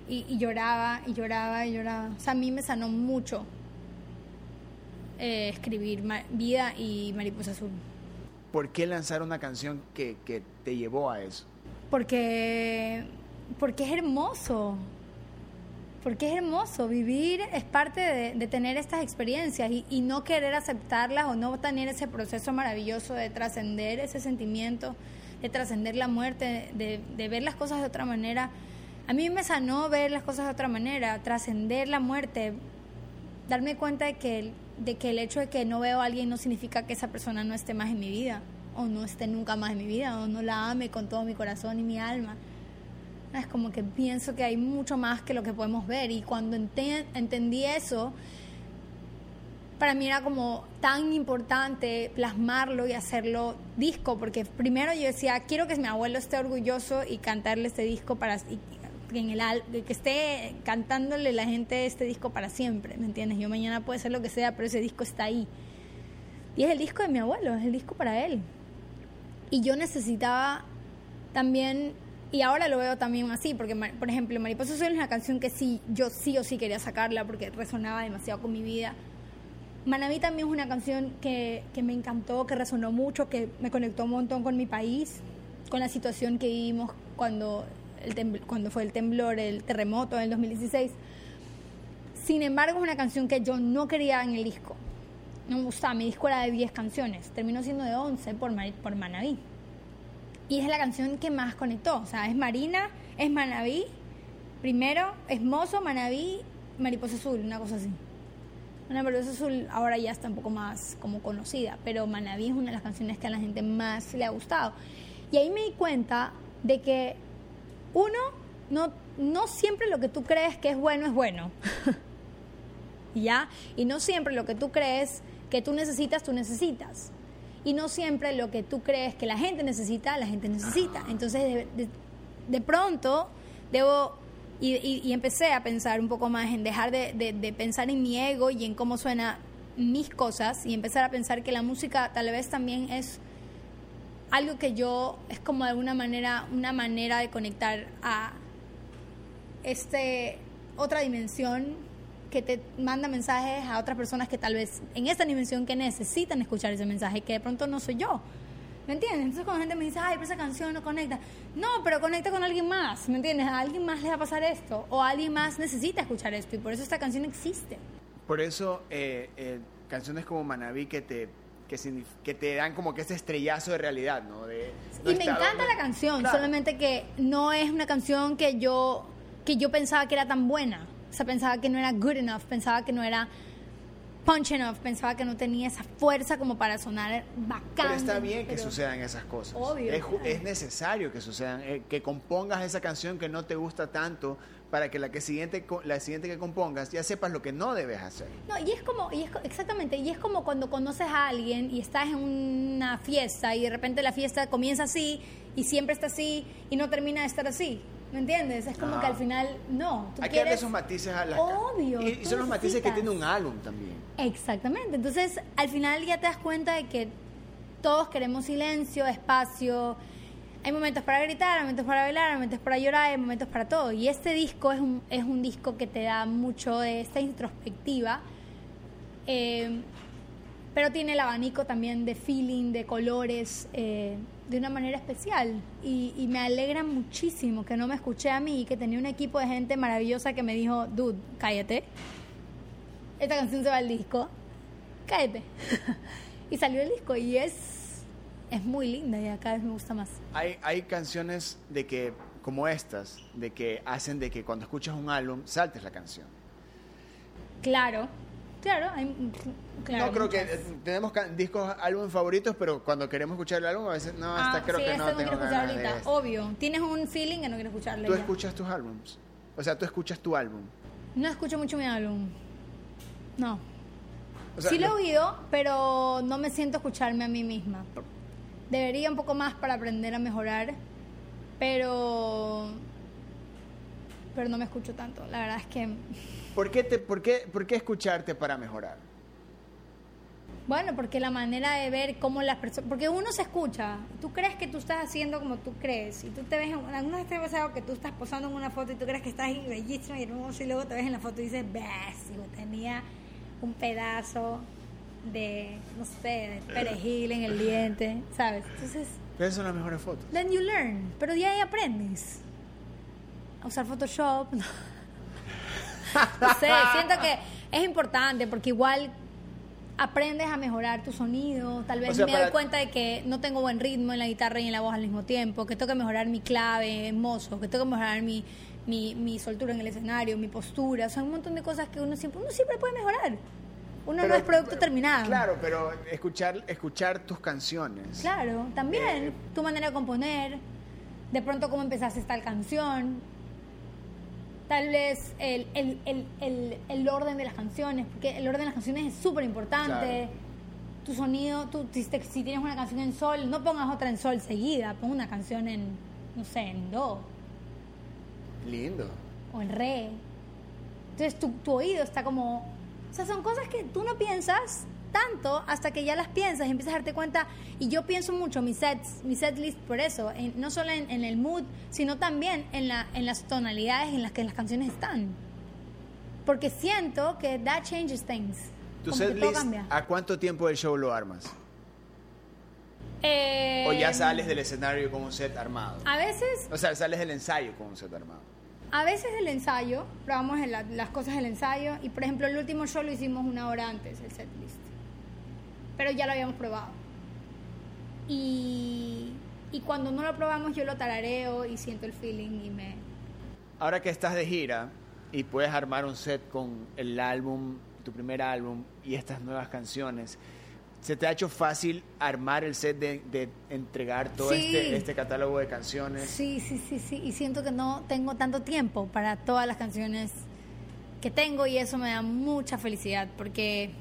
Y, lloraba y lloraba y lloraba. O sea, a mí me sanó mucho eh, escribir Vida y Mariposa Azul. ¿Por qué lanzar una canción que, que te llevó a eso? Porque, porque es hermoso. Porque es hermoso. Vivir es parte de, tener estas experiencias y, no querer aceptarlas o no tener ese proceso maravilloso de trascender ese sentimiento, de trascender la muerte, de, de ver las cosas de otra manera. A mí me sanó ver las cosas de otra manera, trascender la muerte, darme cuenta de que, de que el hecho de que no veo a alguien no significa que esa persona no esté más en mi vida, o no esté nunca más en mi vida, o no la ame con todo mi corazón y mi alma. Es como que pienso que hay mucho más que lo que podemos ver, y cuando ente- entendí eso, para mí era como tan importante plasmarlo y hacerlo disco, porque primero yo decía, quiero que mi abuelo esté orgulloso y cantarle este disco para en el que esté cantándole la gente este disco para siempre, ¿me entiendes? Yo mañana puede ser lo que sea, pero ese disco está ahí. Y es el disco de mi abuelo, es el disco para él. Y yo necesitaba también, y ahora lo veo también así, porque por ejemplo, Mariposa Azul es una canción que sí, yo sí o sí quería sacarla porque resonaba demasiado con mi vida. Manaví también es una canción que, que me encantó, que resonó mucho, que me conectó un montón con mi país, con la situación que vivimos cuando, el cuando fue el temblor, el terremoto en el 2016. Sin embargo, es una canción que yo no quería en el disco. No me gustaba, mi disco era de 10 canciones, terminó siendo de 11 por, por Manaví. Y es la canción que más conectó, o sea, es Marina, es Manaví, primero es Mozo, Manaví, Mariposa Azul, una cosa así. Una Mariposa Azul ahora ya está un poco más como conocida, pero Manaví es una de las canciones que a la gente más le ha gustado. Y ahí me di cuenta de que uno, no, no siempre lo que tú crees que es bueno es bueno. ¿Ya? Y no siempre lo que tú crees que tú necesitas, tú necesitas. Y no siempre lo que tú crees que la gente necesita, la gente necesita. Entonces, de, de- de pronto, debo y, y- y empecé a pensar un poco más en dejar de, de- de pensar en mi ego y en cómo suena mis cosas y empezar a pensar que la música tal vez también es algo que yo es como de alguna manera una manera de conectar a este otra dimensión que te manda mensajes a otras personas que tal vez en esta dimensión que necesitan escuchar ese mensaje que de pronto no soy yo. ¿Me entiendes? Entonces cuando gente me dice, ay, pero esa canción no conecta. No, pero conecta con alguien más, ¿me entiendes? A alguien más le va a pasar esto. O alguien más necesita escuchar esto. Y por eso esta canción existe. Por eso, eh, eh, canciones como Manaví que te, que, que te dan como que ese estrellazo de realidad, ¿no? De, no y me encanta no- la canción, Claro. solamente que no es una canción que yo que yo pensaba que era tan buena. O sea, pensaba que no era good enough, pensaba que no era punch enough, pensaba que no tenía esa fuerza como para sonar bacán. Pero está bien que sucedan esas cosas. Obvio, Es, es necesario que sucedan, eh, que compongas esa canción que no te gusta tanto para que la que siguiente la siguiente que compongas ya sepas lo que no debes hacer. No, y es como, y es, exactamente, y es como cuando conoces a alguien y estás en una fiesta y de repente la fiesta comienza así y siempre está así y no termina de estar así. ¿Me entiendes? Es como que al final, no. Tú Hay que darle quieres- esos matices a las Obvio, Y, y son los matices que tiene un álbum también. Exactamente. Entonces, al final ya te das cuenta de que todos queremos silencio, espacio. Hay momentos para gritar, hay momentos para bailar, hay momentos para llorar, hay momentos para todo. Y este disco es un, es un disco que te da mucho de esta introspectiva, eh, pero tiene el abanico también de feeling, de colores, eh, de una manera especial. Y, y me alegra muchísimo que no me escuché a mí y que tenía un equipo de gente maravillosa que me dijo, dude, cállate esta canción se va al disco, cállate. y salió el disco y es, es muy linda y cada vez me gusta más. Hay, hay canciones de que, como estas, de que hacen de que cuando escuchas un álbum saltes la canción. Claro, claro, hay, claro. no creo que muchas. eh, tenemos discos, álbumes favoritos, pero cuando queremos escuchar el álbum a veces no, Ah, hasta creo sí, que no no tengo quiero escuchar ahorita, este. obvio. Tienes un feeling que no quieres escucharle. ¿Tú ya. escuchas tus álbums? O sea, tú escuchas tu álbum. No escucho mucho mi álbum. No. O sea, sí lo he oído, pero no me siento escucharme a mí misma. Debería un poco más para aprender a mejorar, pero pero no me escucho tanto. La verdad es que ¿Por qué, te, por, qué, ¿Por qué escucharte para mejorar? Bueno, porque la manera de ver cómo las personas... Porque uno se escucha, tú crees que tú estás haciendo como tú crees, y tú te ves, en, alguna vez te ha pasado que tú estás posando en una foto y tú crees que estás bellísimo y hermoso, y luego te ves en la foto y dices, básico, tenía un pedazo de, no sé, de perejil en el diente, ¿sabes? Entonces, Pero esas son las mejores fotos. then you learn, pero de ahí aprendes. A usar Photoshop, no. No sé, siento que es importante porque igual aprendes a mejorar tu sonido. Tal vez O sea, me para- doy cuenta de que no tengo buen ritmo en la guitarra y en la voz al mismo tiempo, que tengo que mejorar mi clave en mozo, que tengo que mejorar mi, mi, mi soltura en el escenario, mi postura. Son un montón de cosas que uno siempre, uno siempre puede mejorar. Uno no es producto pero- terminado. Claro, pero escuchar, escuchar tus canciones. Claro, también Eh, tu manera de componer, de pronto cómo empezaste tal canción, tal vez el, el, el, el, el orden de las canciones, porque el orden de las canciones es súper importante. Claro. Tu sonido, tú, si, te- si tienes una canción en sol, no pongas otra en sol seguida, pon una canción en, no sé, en do Lindo. o en re. Entonces tu, tu oído está como... O sea, son cosas que tú no piensas tanto hasta que ya las piensas y empiezas a darte cuenta. Y yo pienso mucho mis sets, mi set list por eso, en- no solo en, en el mood, sino también en, la, en las tonalidades en las que las canciones están. Porque siento que that changes things. ¿Tu set list, a cuánto tiempo del show lo armas? Eh, ¿O ya sales del escenario con un set armado? A veces O sea, sales del ensayo con un set armado. A veces el ensayo, probamos las cosas del ensayo y por ejemplo el último show lo hicimos una hora antes, el set list. Pero ya lo habíamos probado. Y, y cuando no lo probamos yo lo tarareo y siento el feeling y me... Ahora que estás de gira y puedes armar un set con el álbum, tu primer álbum y estas nuevas canciones, ¿se te ha hecho fácil armar el set de, de entregar todo Sí. este, este catálogo de canciones? Sí, sí, sí, sí. Y siento que no tengo tanto tiempo para todas las canciones que tengo y eso me da mucha felicidad porque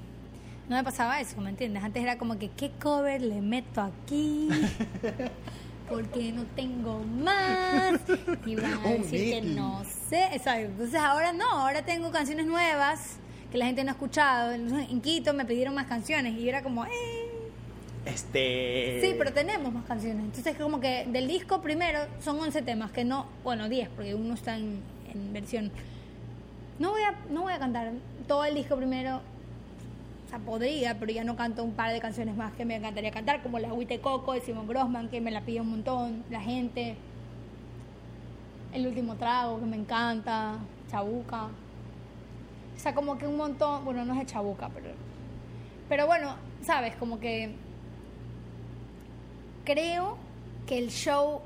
no me pasaba eso, ¿me entiendes? Antes era como que, ¿qué cover le meto aquí? porque no tengo más. Y van a decir que no sé. Exacto. Entonces ahora no, ahora tengo canciones nuevas que la gente no ha escuchado. En Quito me pidieron más canciones y yo era como, eh. Este. Sí, pero tenemos más canciones. Entonces, como que del disco primero son 11 temas, que no, bueno, 10, porque uno está en, en versión. No voy, a, no voy a cantar todo el disco primero. O sea, podría, pero ya no canto un par de canciones más que me encantaría cantar, como la Agüite Coco de Simon Grossman, que me la pide un montón, la gente. El último trago, que me encanta, Chabuca. O sea, como que un montón, bueno, no es de Chabuca, pero. Pero bueno, sabes, como que creo que el show,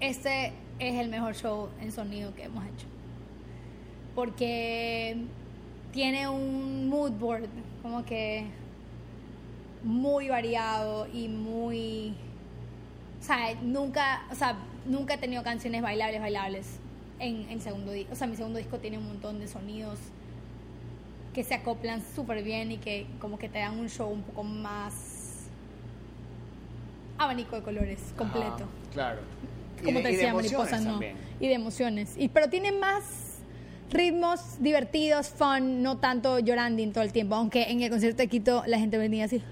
este es el mejor show en sonido que hemos hecho. Porque tiene un mood board como que muy variado y muy... O sea, nunca, o sea, nunca he tenido canciones bailables, bailables en el segundo disco. O sea, mi segundo disco tiene un montón de sonidos que se acoplan súper bien y que como que te dan un show un poco más abanico de colores completo. Ajá, claro. Como de- te y de decía, mariposa, no. también. Y de emociones. Y, pero tiene más ritmos divertidos, fun, no tanto llorando todo el tiempo. Aunque en el concierto de Quito la gente venía así,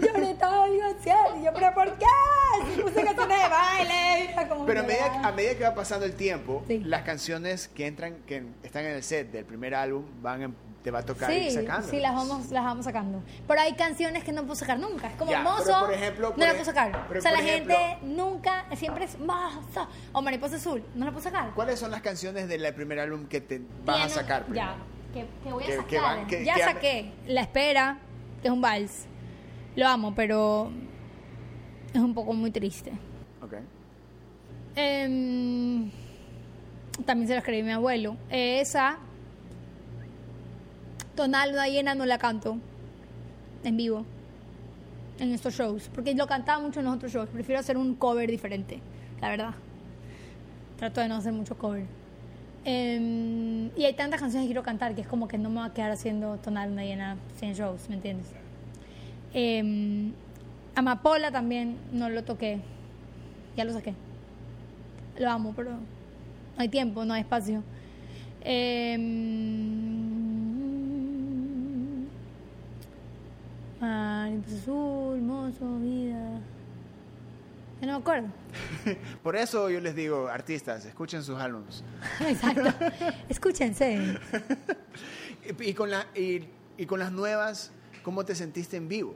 lloré todo el concierto. Y yo, pero ¿por qué? Si puse canciones de baile. como Pero a medida, a medida que va pasando el tiempo, Sí. las canciones que entran, que están en el set del primer álbum, van en- te va a tocar ir Sí, sacando. sí, las vamos, las vamos sacando. Pero hay canciones que no puedo sacar nunca. Es como Ya, Mozo, pero por ejemplo, no la ej- puedo sacar. pero o sea, la ejemplo- gente nunca, siempre es Mozo. O Mariposa Azul, no la puedo sacar. ¿Cuáles son las canciones del primer álbum que te vas a sacar primero? Ya, que, que voy a Que- sacar. que van- que- ya saqué La Espera, que es un vals. Lo amo, pero es un poco muy triste. Ok. Em, también se lo escribí a mi abuelo. Esa, Tonal Luna Llena, no la canto en vivo en estos shows, porque lo cantaba mucho en los otros shows. Prefiero hacer un cover diferente, la verdad. Trato de no hacer mucho cover. Em, y hay tantas canciones que quiero cantar que es como que no me va a quedar haciendo Tonal Luna Llena 100 shows, ¿me entiendes? Em, Amapola también no lo toqué. Ya lo saqué. Lo amo, pero no hay tiempo, no hay espacio. Em, Mariposa azul, mozo, vida. Ya no me acuerdo. Por eso yo les digo, artistas, escuchen sus álbumes. Exacto. Escúchense. Y, y con la, y, y con las nuevas, ¿cómo te sentiste en vivo?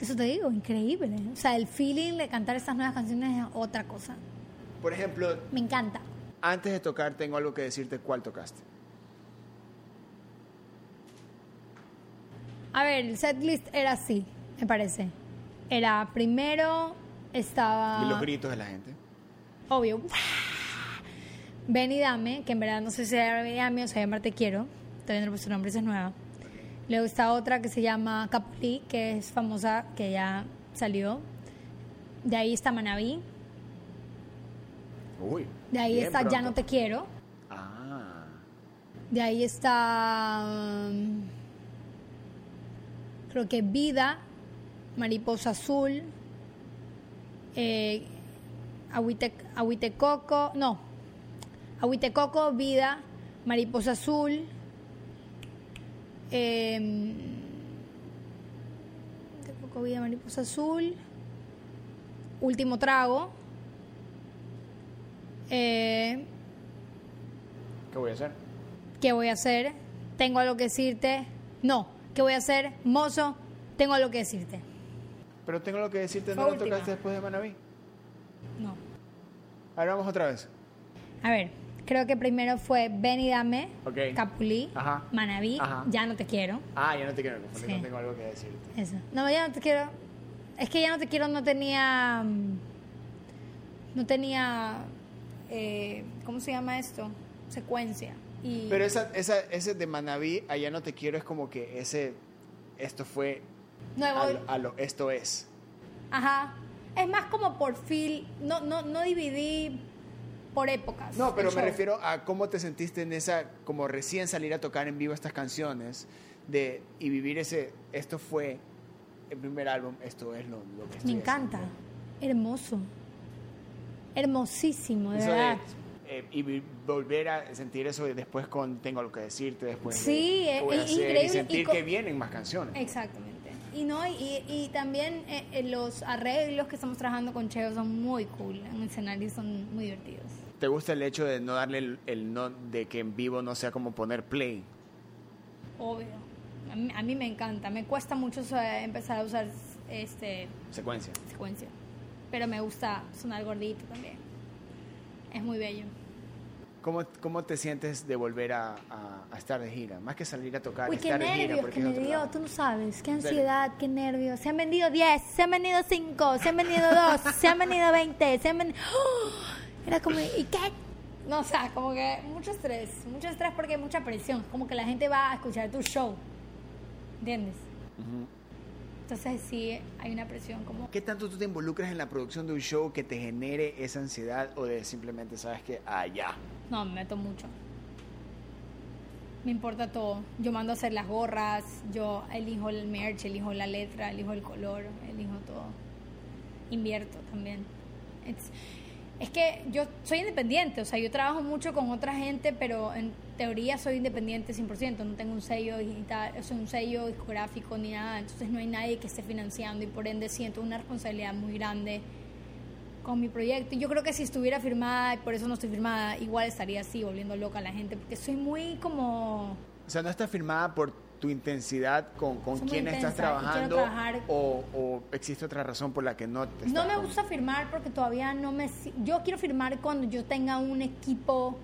Eso te digo, increíble. O sea, el feeling de cantar estas nuevas canciones es otra cosa. Por ejemplo, Me encanta. antes de tocar, tengo algo que decirte, ¿cuál tocaste? A ver, el setlist era así, me parece. Era primero estaba Y los gritos de la gente. obvio. Ven y dame, que en verdad no sé si era Ven y dame o se llama Te quiero. Todavía no le puse nombre, esa es nueva. Luego está otra que se llama Capulí, que es famosa, que ya salió. De ahí está Manaví. Uy. De ahí está Ya no te quiero. Ah. De ahí está. um, creo que Vida, Mariposa Azul, eh, Agüite, Agüite Coco, no, Agüite Coco, Vida, Mariposa Azul, eh, Coco, Vida, Mariposa Azul, Último Trago, eh, ¿Qué voy a hacer? ¿Qué voy a hacer? Tengo algo que decirte. No, ¿qué voy a hacer? Mozo, tengo algo que decirte. Pero tengo lo que decirte, Fue ¿no lo última. tocaste después de Manaví? No. Ahora vamos otra vez. A ver, creo que primero fue Ven y Dame, Ok. Capulí, Ajá. Manaví, Ajá. Ya no te quiero. Ah, ya no te quiero confundir, Sí. no tengo algo que decirte. Eso. No, ya no te quiero. Es que ya no te quiero, no tenía. mm, No tenía. eh, ¿Cómo se llama esto? Secuencia. Y Pero esa, esa, ese de Manaví, allá no te quiero, es como que ese, esto fue, Nuevo. a lo, a lo- esto es. Ajá. Es más como por feel. No, no, no dividí por épocas. No, pero me show. refiero a cómo te sentiste en esa, como recién salir a tocar en vivo estas canciones de, y vivir ese, esto fue el primer álbum, esto es lo, lo que estoy Me encanta. haciendo. Hermoso. hermosísimo, de Eso verdad. Eh, y volver a sentir eso después con Tengo algo que decirte, después de Sí, ¿qué es- voy a es hacer? increíble. Y sentir Y que vienen más canciones. Exactamente. Y no y, y también eh, eh, los arreglos que estamos trabajando con Cheo son muy cool. En el escenario son muy divertidos. ¿Te gusta el hecho de no darle el, el no, de que en vivo no sea como poner play? Obvio. A mí, a mí me encanta. Me cuesta mucho eh, empezar a usar este Secuencia. secuencia. Pero me gusta sonar gordito también. Es muy bello. ¿Cómo, ¿Cómo te sientes de volver a, a- a estar de gira? Más que salir a tocar, Uy, qué estar de gira. nervios porque que me dio. Tú no sabes. Qué ansiedad, qué nervios. Se han vendido 10, se han vendido 5, se han vendido 2, se han vendido 20, se han vendido... Era como, ¿y qué? No, o sea, como que mucho estrés. Mucho estrés porque hay mucha presión. Como que la gente va a escuchar tu show. ¿Entiendes? Ujú. Entonces sí, hay una presión como... ¿Qué tanto tú te involucras en la producción de un show que te genere esa ansiedad o de simplemente sabes que, ah, ya? No, me meto mucho. Me importa todo. Yo mando a hacer las gorras, yo elijo el merch, elijo la letra, elijo el color, elijo todo. Invierto también. Es, es que yo soy independiente, o sea, yo trabajo mucho con otra gente, pero en teoría soy independiente 100%, no tengo un sello digital, o sea, un sello discográfico ni nada, entonces no hay nadie que esté financiando y por ende siento una responsabilidad muy grande con mi proyecto. Yo creo que si estuviera firmada, y por eso no estoy firmada, igual estaría así, volviendo loca a la gente, porque soy muy como... O sea, no está firmada por tu intensidad con, con Soy quién estás trabajando trabajar- o, o existe otra razón por la que no te No estás me con- gusta firmar porque todavía no me... Yo quiero firmar cuando yo tenga un equipo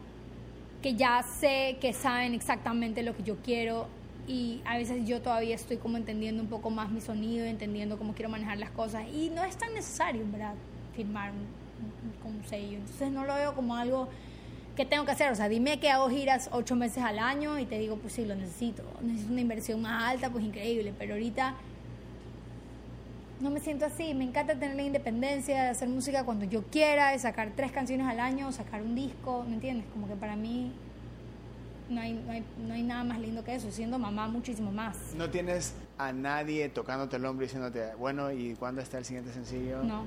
que ya sé que saben exactamente lo que yo quiero y a veces yo todavía estoy como entendiendo un poco más mi sonido, entendiendo cómo quiero manejar las cosas y no es tan necesario, verdad, firmar con un sello. Entonces no lo veo como algo que tengo que hacer. O sea, dime que hago giras ocho meses al año y te digo, pues sí, lo necesito. Necesito una inversión más alta, pues increíble. Pero ahorita no me siento así. Me encanta tener la independencia de hacer música cuando yo quiera, de sacar tres canciones al año, sacar un disco, ¿me entiendes? Como que para mí no hay, no hay, no hay nada más lindo que eso. Siendo mamá, muchísimo más. No tienes a nadie tocándote el hombro y diciéndote, bueno, ¿y cuándo está el siguiente sencillo? No.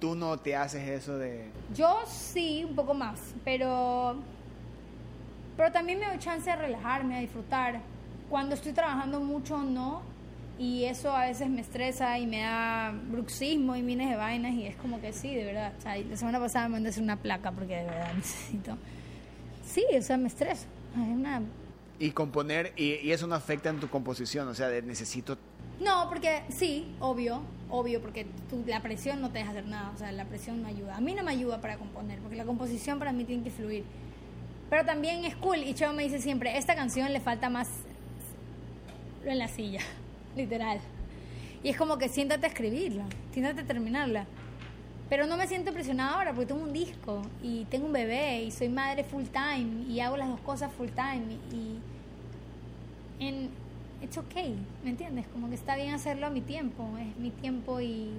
Tú no te haces eso de... Yo sí, un poco más, pero pero también me doy chance de relajarme, a disfrutar. Cuando estoy trabajando mucho, no. Y eso a veces me estresa y me da bruxismo y miles de vainas. Y es como que sí, de verdad. O sea, la semana pasada me mandé a hacer una placa porque de verdad necesito. Sí, o sea, me estreso. Es una Y componer, y, y eso no afecta en tu composición, o sea, de necesito... No, porque sí, obvio, obvio, porque la presión no te deja hacer nada, o sea, la presión no ayuda. A mí no me ayuda para componer, porque la composición para mí tiene que fluir. Pero también es cool, y Cheo me dice siempre, esta canción le falta más en la silla, literal. Y es como que siéntate a escribirla, siéntate a terminarla. Pero no me siento presionada ahora porque tengo un disco y tengo un bebé y soy madre full time y hago las dos cosas full time y en it's okay, ¿me entiendes? Como que está bien hacerlo a mi tiempo, es mi tiempo y,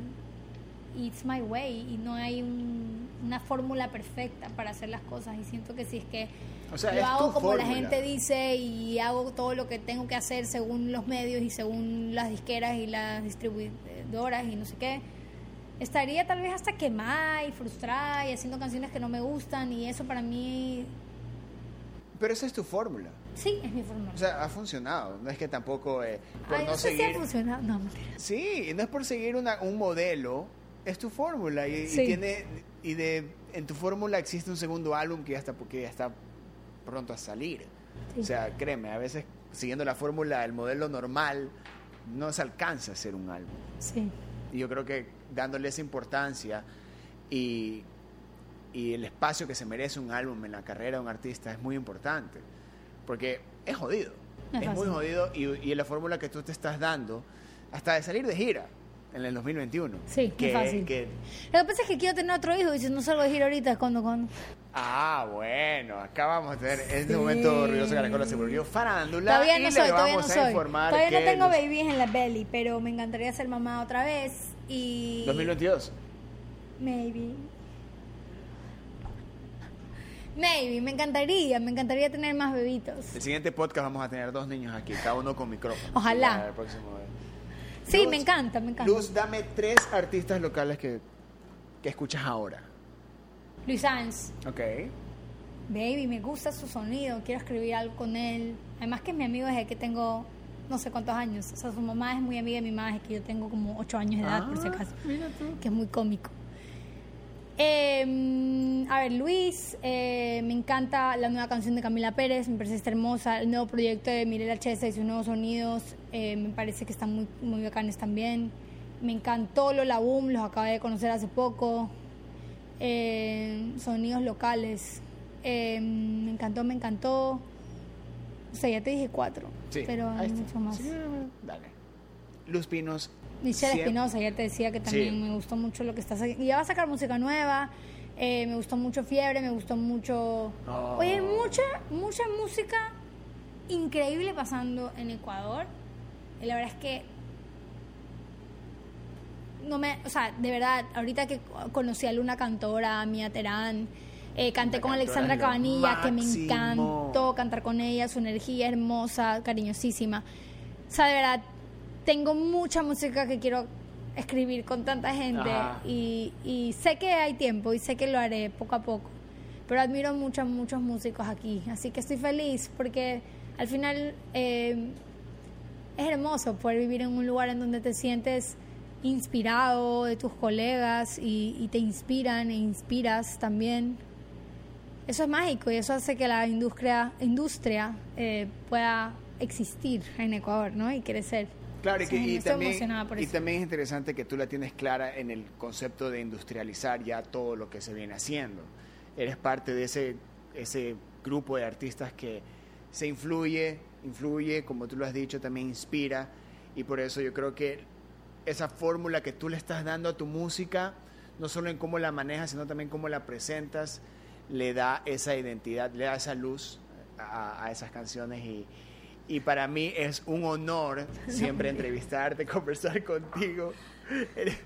it's my way y no hay un- una fórmula perfecta para hacer las cosas y siento que si es que O sea, es hago como la fórmula. gente dice y hago todo lo que tengo que hacer según los medios y según las disqueras y las distribuidoras y no sé qué, estaría tal vez hasta quemada y frustrada y haciendo canciones que no me gustan y eso para mí Pero esa es tu fórmula. sí es mi fórmula. O sea, ha funcionado. No es que tampoco eh, por Ay, no, no sé si ha seguir... funcionado. No, mentira. Sí, no es por seguir una- un modelo, es tu fórmula y, y Sí. tiene y de en tu fórmula existe un segundo álbum que ya está porque ya está pronto a salir. Sí. O sea, créeme, a veces siguiendo la fórmula, el modelo normal no se alcanza a ser un álbum. Sí. Y yo creo que dándole esa importancia y, y el espacio que se merece un álbum en la carrera de un artista es muy importante. Porque es jodido. Es es muy jodido y, y la fórmula que tú te estás dando, hasta de salir de gira en el 2021. Sí, que, es fácil. que- Lo que pasa es que quiero tener otro hijo y si no salgo de gira ahorita es cuando, cuando. ah, bueno, acá vamos a tener, en este Sí. momento Ruidoso Caracola se volvió farándula Todavía y no le soy, todavía no a soy. informar Todavía no tengo los- babies en la belly, pero me encantaría ser mamá otra vez y... 2022. Maybe. Maybe, me encantaría, me encantaría tener más bebitos. El siguiente podcast vamos a tener dos niños aquí, cada uno con micrófono. Ojalá. El próximo vez. Sí, Luz, me encanta, me encanta. Luz, dame tres artistas locales que, que escuchas ahora. Luis Sanz. Ok. Baby, me gusta su sonido, quiero escribir algo con él. Además que es mi amigo desde que tengo no sé cuántos años. O sea, su mamá es muy amiga de mi mamá, es que yo tengo como 8 años de edad, por si acaso. Mira tú. Que es muy cómico. Eh, a ver, Luis, eh, me encanta la nueva canción de Camila Pérez, me parece que está hermosa. El nuevo proyecto de Mirela Chesa y sus nuevos sonidos, eh, me parece que están muy, muy bacanes también. Me encantó Lola Boom, los acabé de conocer hace poco. Eh, sonidos locales. Eh, me encantó, me encantó. O sea, ya te dije cuatro, Sí. pero hay mucho más. Sí, dale. Luz Pinos. Michelle Espinosa, ya te decía que también Sí. me gustó mucho lo que está sacando. Y ya va a sacar música nueva. eh, me gustó mucho Fiebre, me gustó mucho. Oh. Oye, mucha, mucha música increíble pasando en Ecuador. Y la verdad es que. No me. O sea, de verdad, ahorita que conocí a Luna Cantora, a Mia Terán. eh, canté con Alexandra Cabanilla, que me encantó cantar con ella, su energía hermosa, cariñosísima. O sea, de verdad, tengo mucha música que quiero escribir con tanta gente y, y sé que hay tiempo y sé que lo haré poco a poco. Pero admiro mucho a muchos músicos aquí, así que estoy feliz porque al final eh, es hermoso poder vivir en un lugar en donde te sientes inspirado de tus colegas y, y te inspiran e inspiras también. Eso es mágico y eso hace que la industria, industria eh, pueda existir en Ecuador ¿no? y crecer. Claro, y, que- Sí, y estoy también, por y eso. también es interesante que tú la tienes clara en el concepto de industrializar ya todo lo que se viene haciendo. Eres parte de ese, ese grupo de artistas que se influye, influye, como tú lo has dicho, también inspira. Y por eso yo creo que esa fórmula que tú le estás dando a tu música, no solo en cómo la manejas, sino también cómo la presentas, le da esa identidad, le da esa luz a, a esas canciones y, y para mí es un honor siempre entrevistarte, conversar contigo. Eres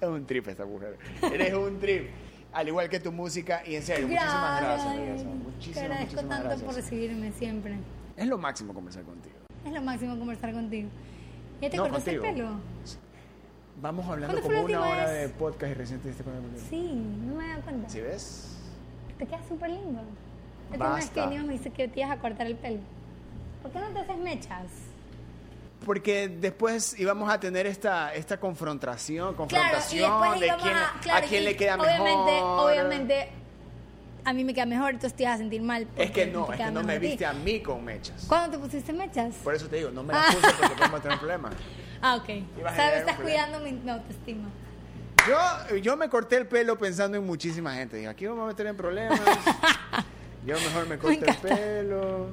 es un trip esta mujer. Eres un trip. Al igual que tu música y en serio, muchísimas gracias. Ay, Melissa. Te Muchísimas, agradezco muchísimas tanto por gracias. recibirme siempre. Es lo máximo conversar contigo. Es lo máximo conversar contigo. ¿Ya te No, cortaste el pelo? Vamos hablando ¿Cuándo fue como una hora vez? de podcast y recién te diste con el Sí, no me he dado cuenta. ¿Sí ves? Te queda súper lindo. La última vez que venimos me dijiste que te ibas a cortar el pelo. ¿Por qué no te haces mechas? Porque después íbamos a tener esta, esta confrontación, Claro, y confrontación de quién, a... Claro, a quién y le queda obviamente, mejor. Obviamente, a mí me queda mejor, entonces te ibas a sentir mal. Es que no, es que no me viste a mí con mechas. ¿Cuándo te pusiste mechas? Por eso te digo, no me las puse porque podemos tener problemas. Ah, ok. Ibas Estás cuidando mi autoestima. Yo, yo me corté el pelo pensando en muchísima gente. Dije, aquí vamos a meter en problemas. Yo mejor me corté el pelo.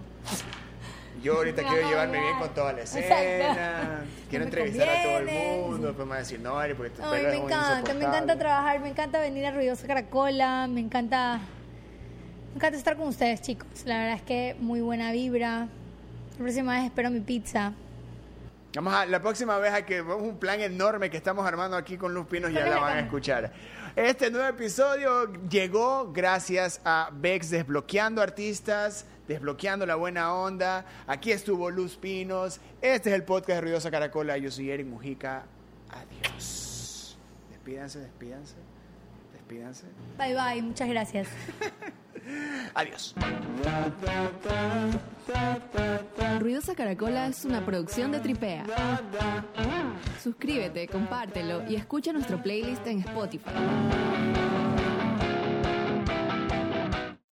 Yo ahorita Me quiero a llevarme bien con toda la escena. Quiero me entrevistar a todo el mundo. Después me van a decir, no, Ari, porque tu Ay, me encanta, me encanta insoportable". trabajar, me encanta venir a Ruidosa Caracola, me encanta, me encanta estar con ustedes, chicos. La verdad es que muy buena vibra. La próxima vez espero mi pizza. Vamos a, la próxima vez hay que vamos a un plan enorme que estamos armando aquí con Luz Pinos, ya la van a escuchar. Este nuevo episodio llegó gracias a Bex Desbloqueando Artistas, Desbloqueando la Buena Onda. Aquí estuvo Luz Pinos. Este es el podcast de Ruidosa Caracola. Yo soy Eric Mujica. Adiós. Despídanse, despídanse. Despídanse. Bye bye, muchas gracias. Adiós. Ruidosa Caracola es una producción de Tripea. Suscríbete, compártelo y escucha nuestro playlist en Spotify.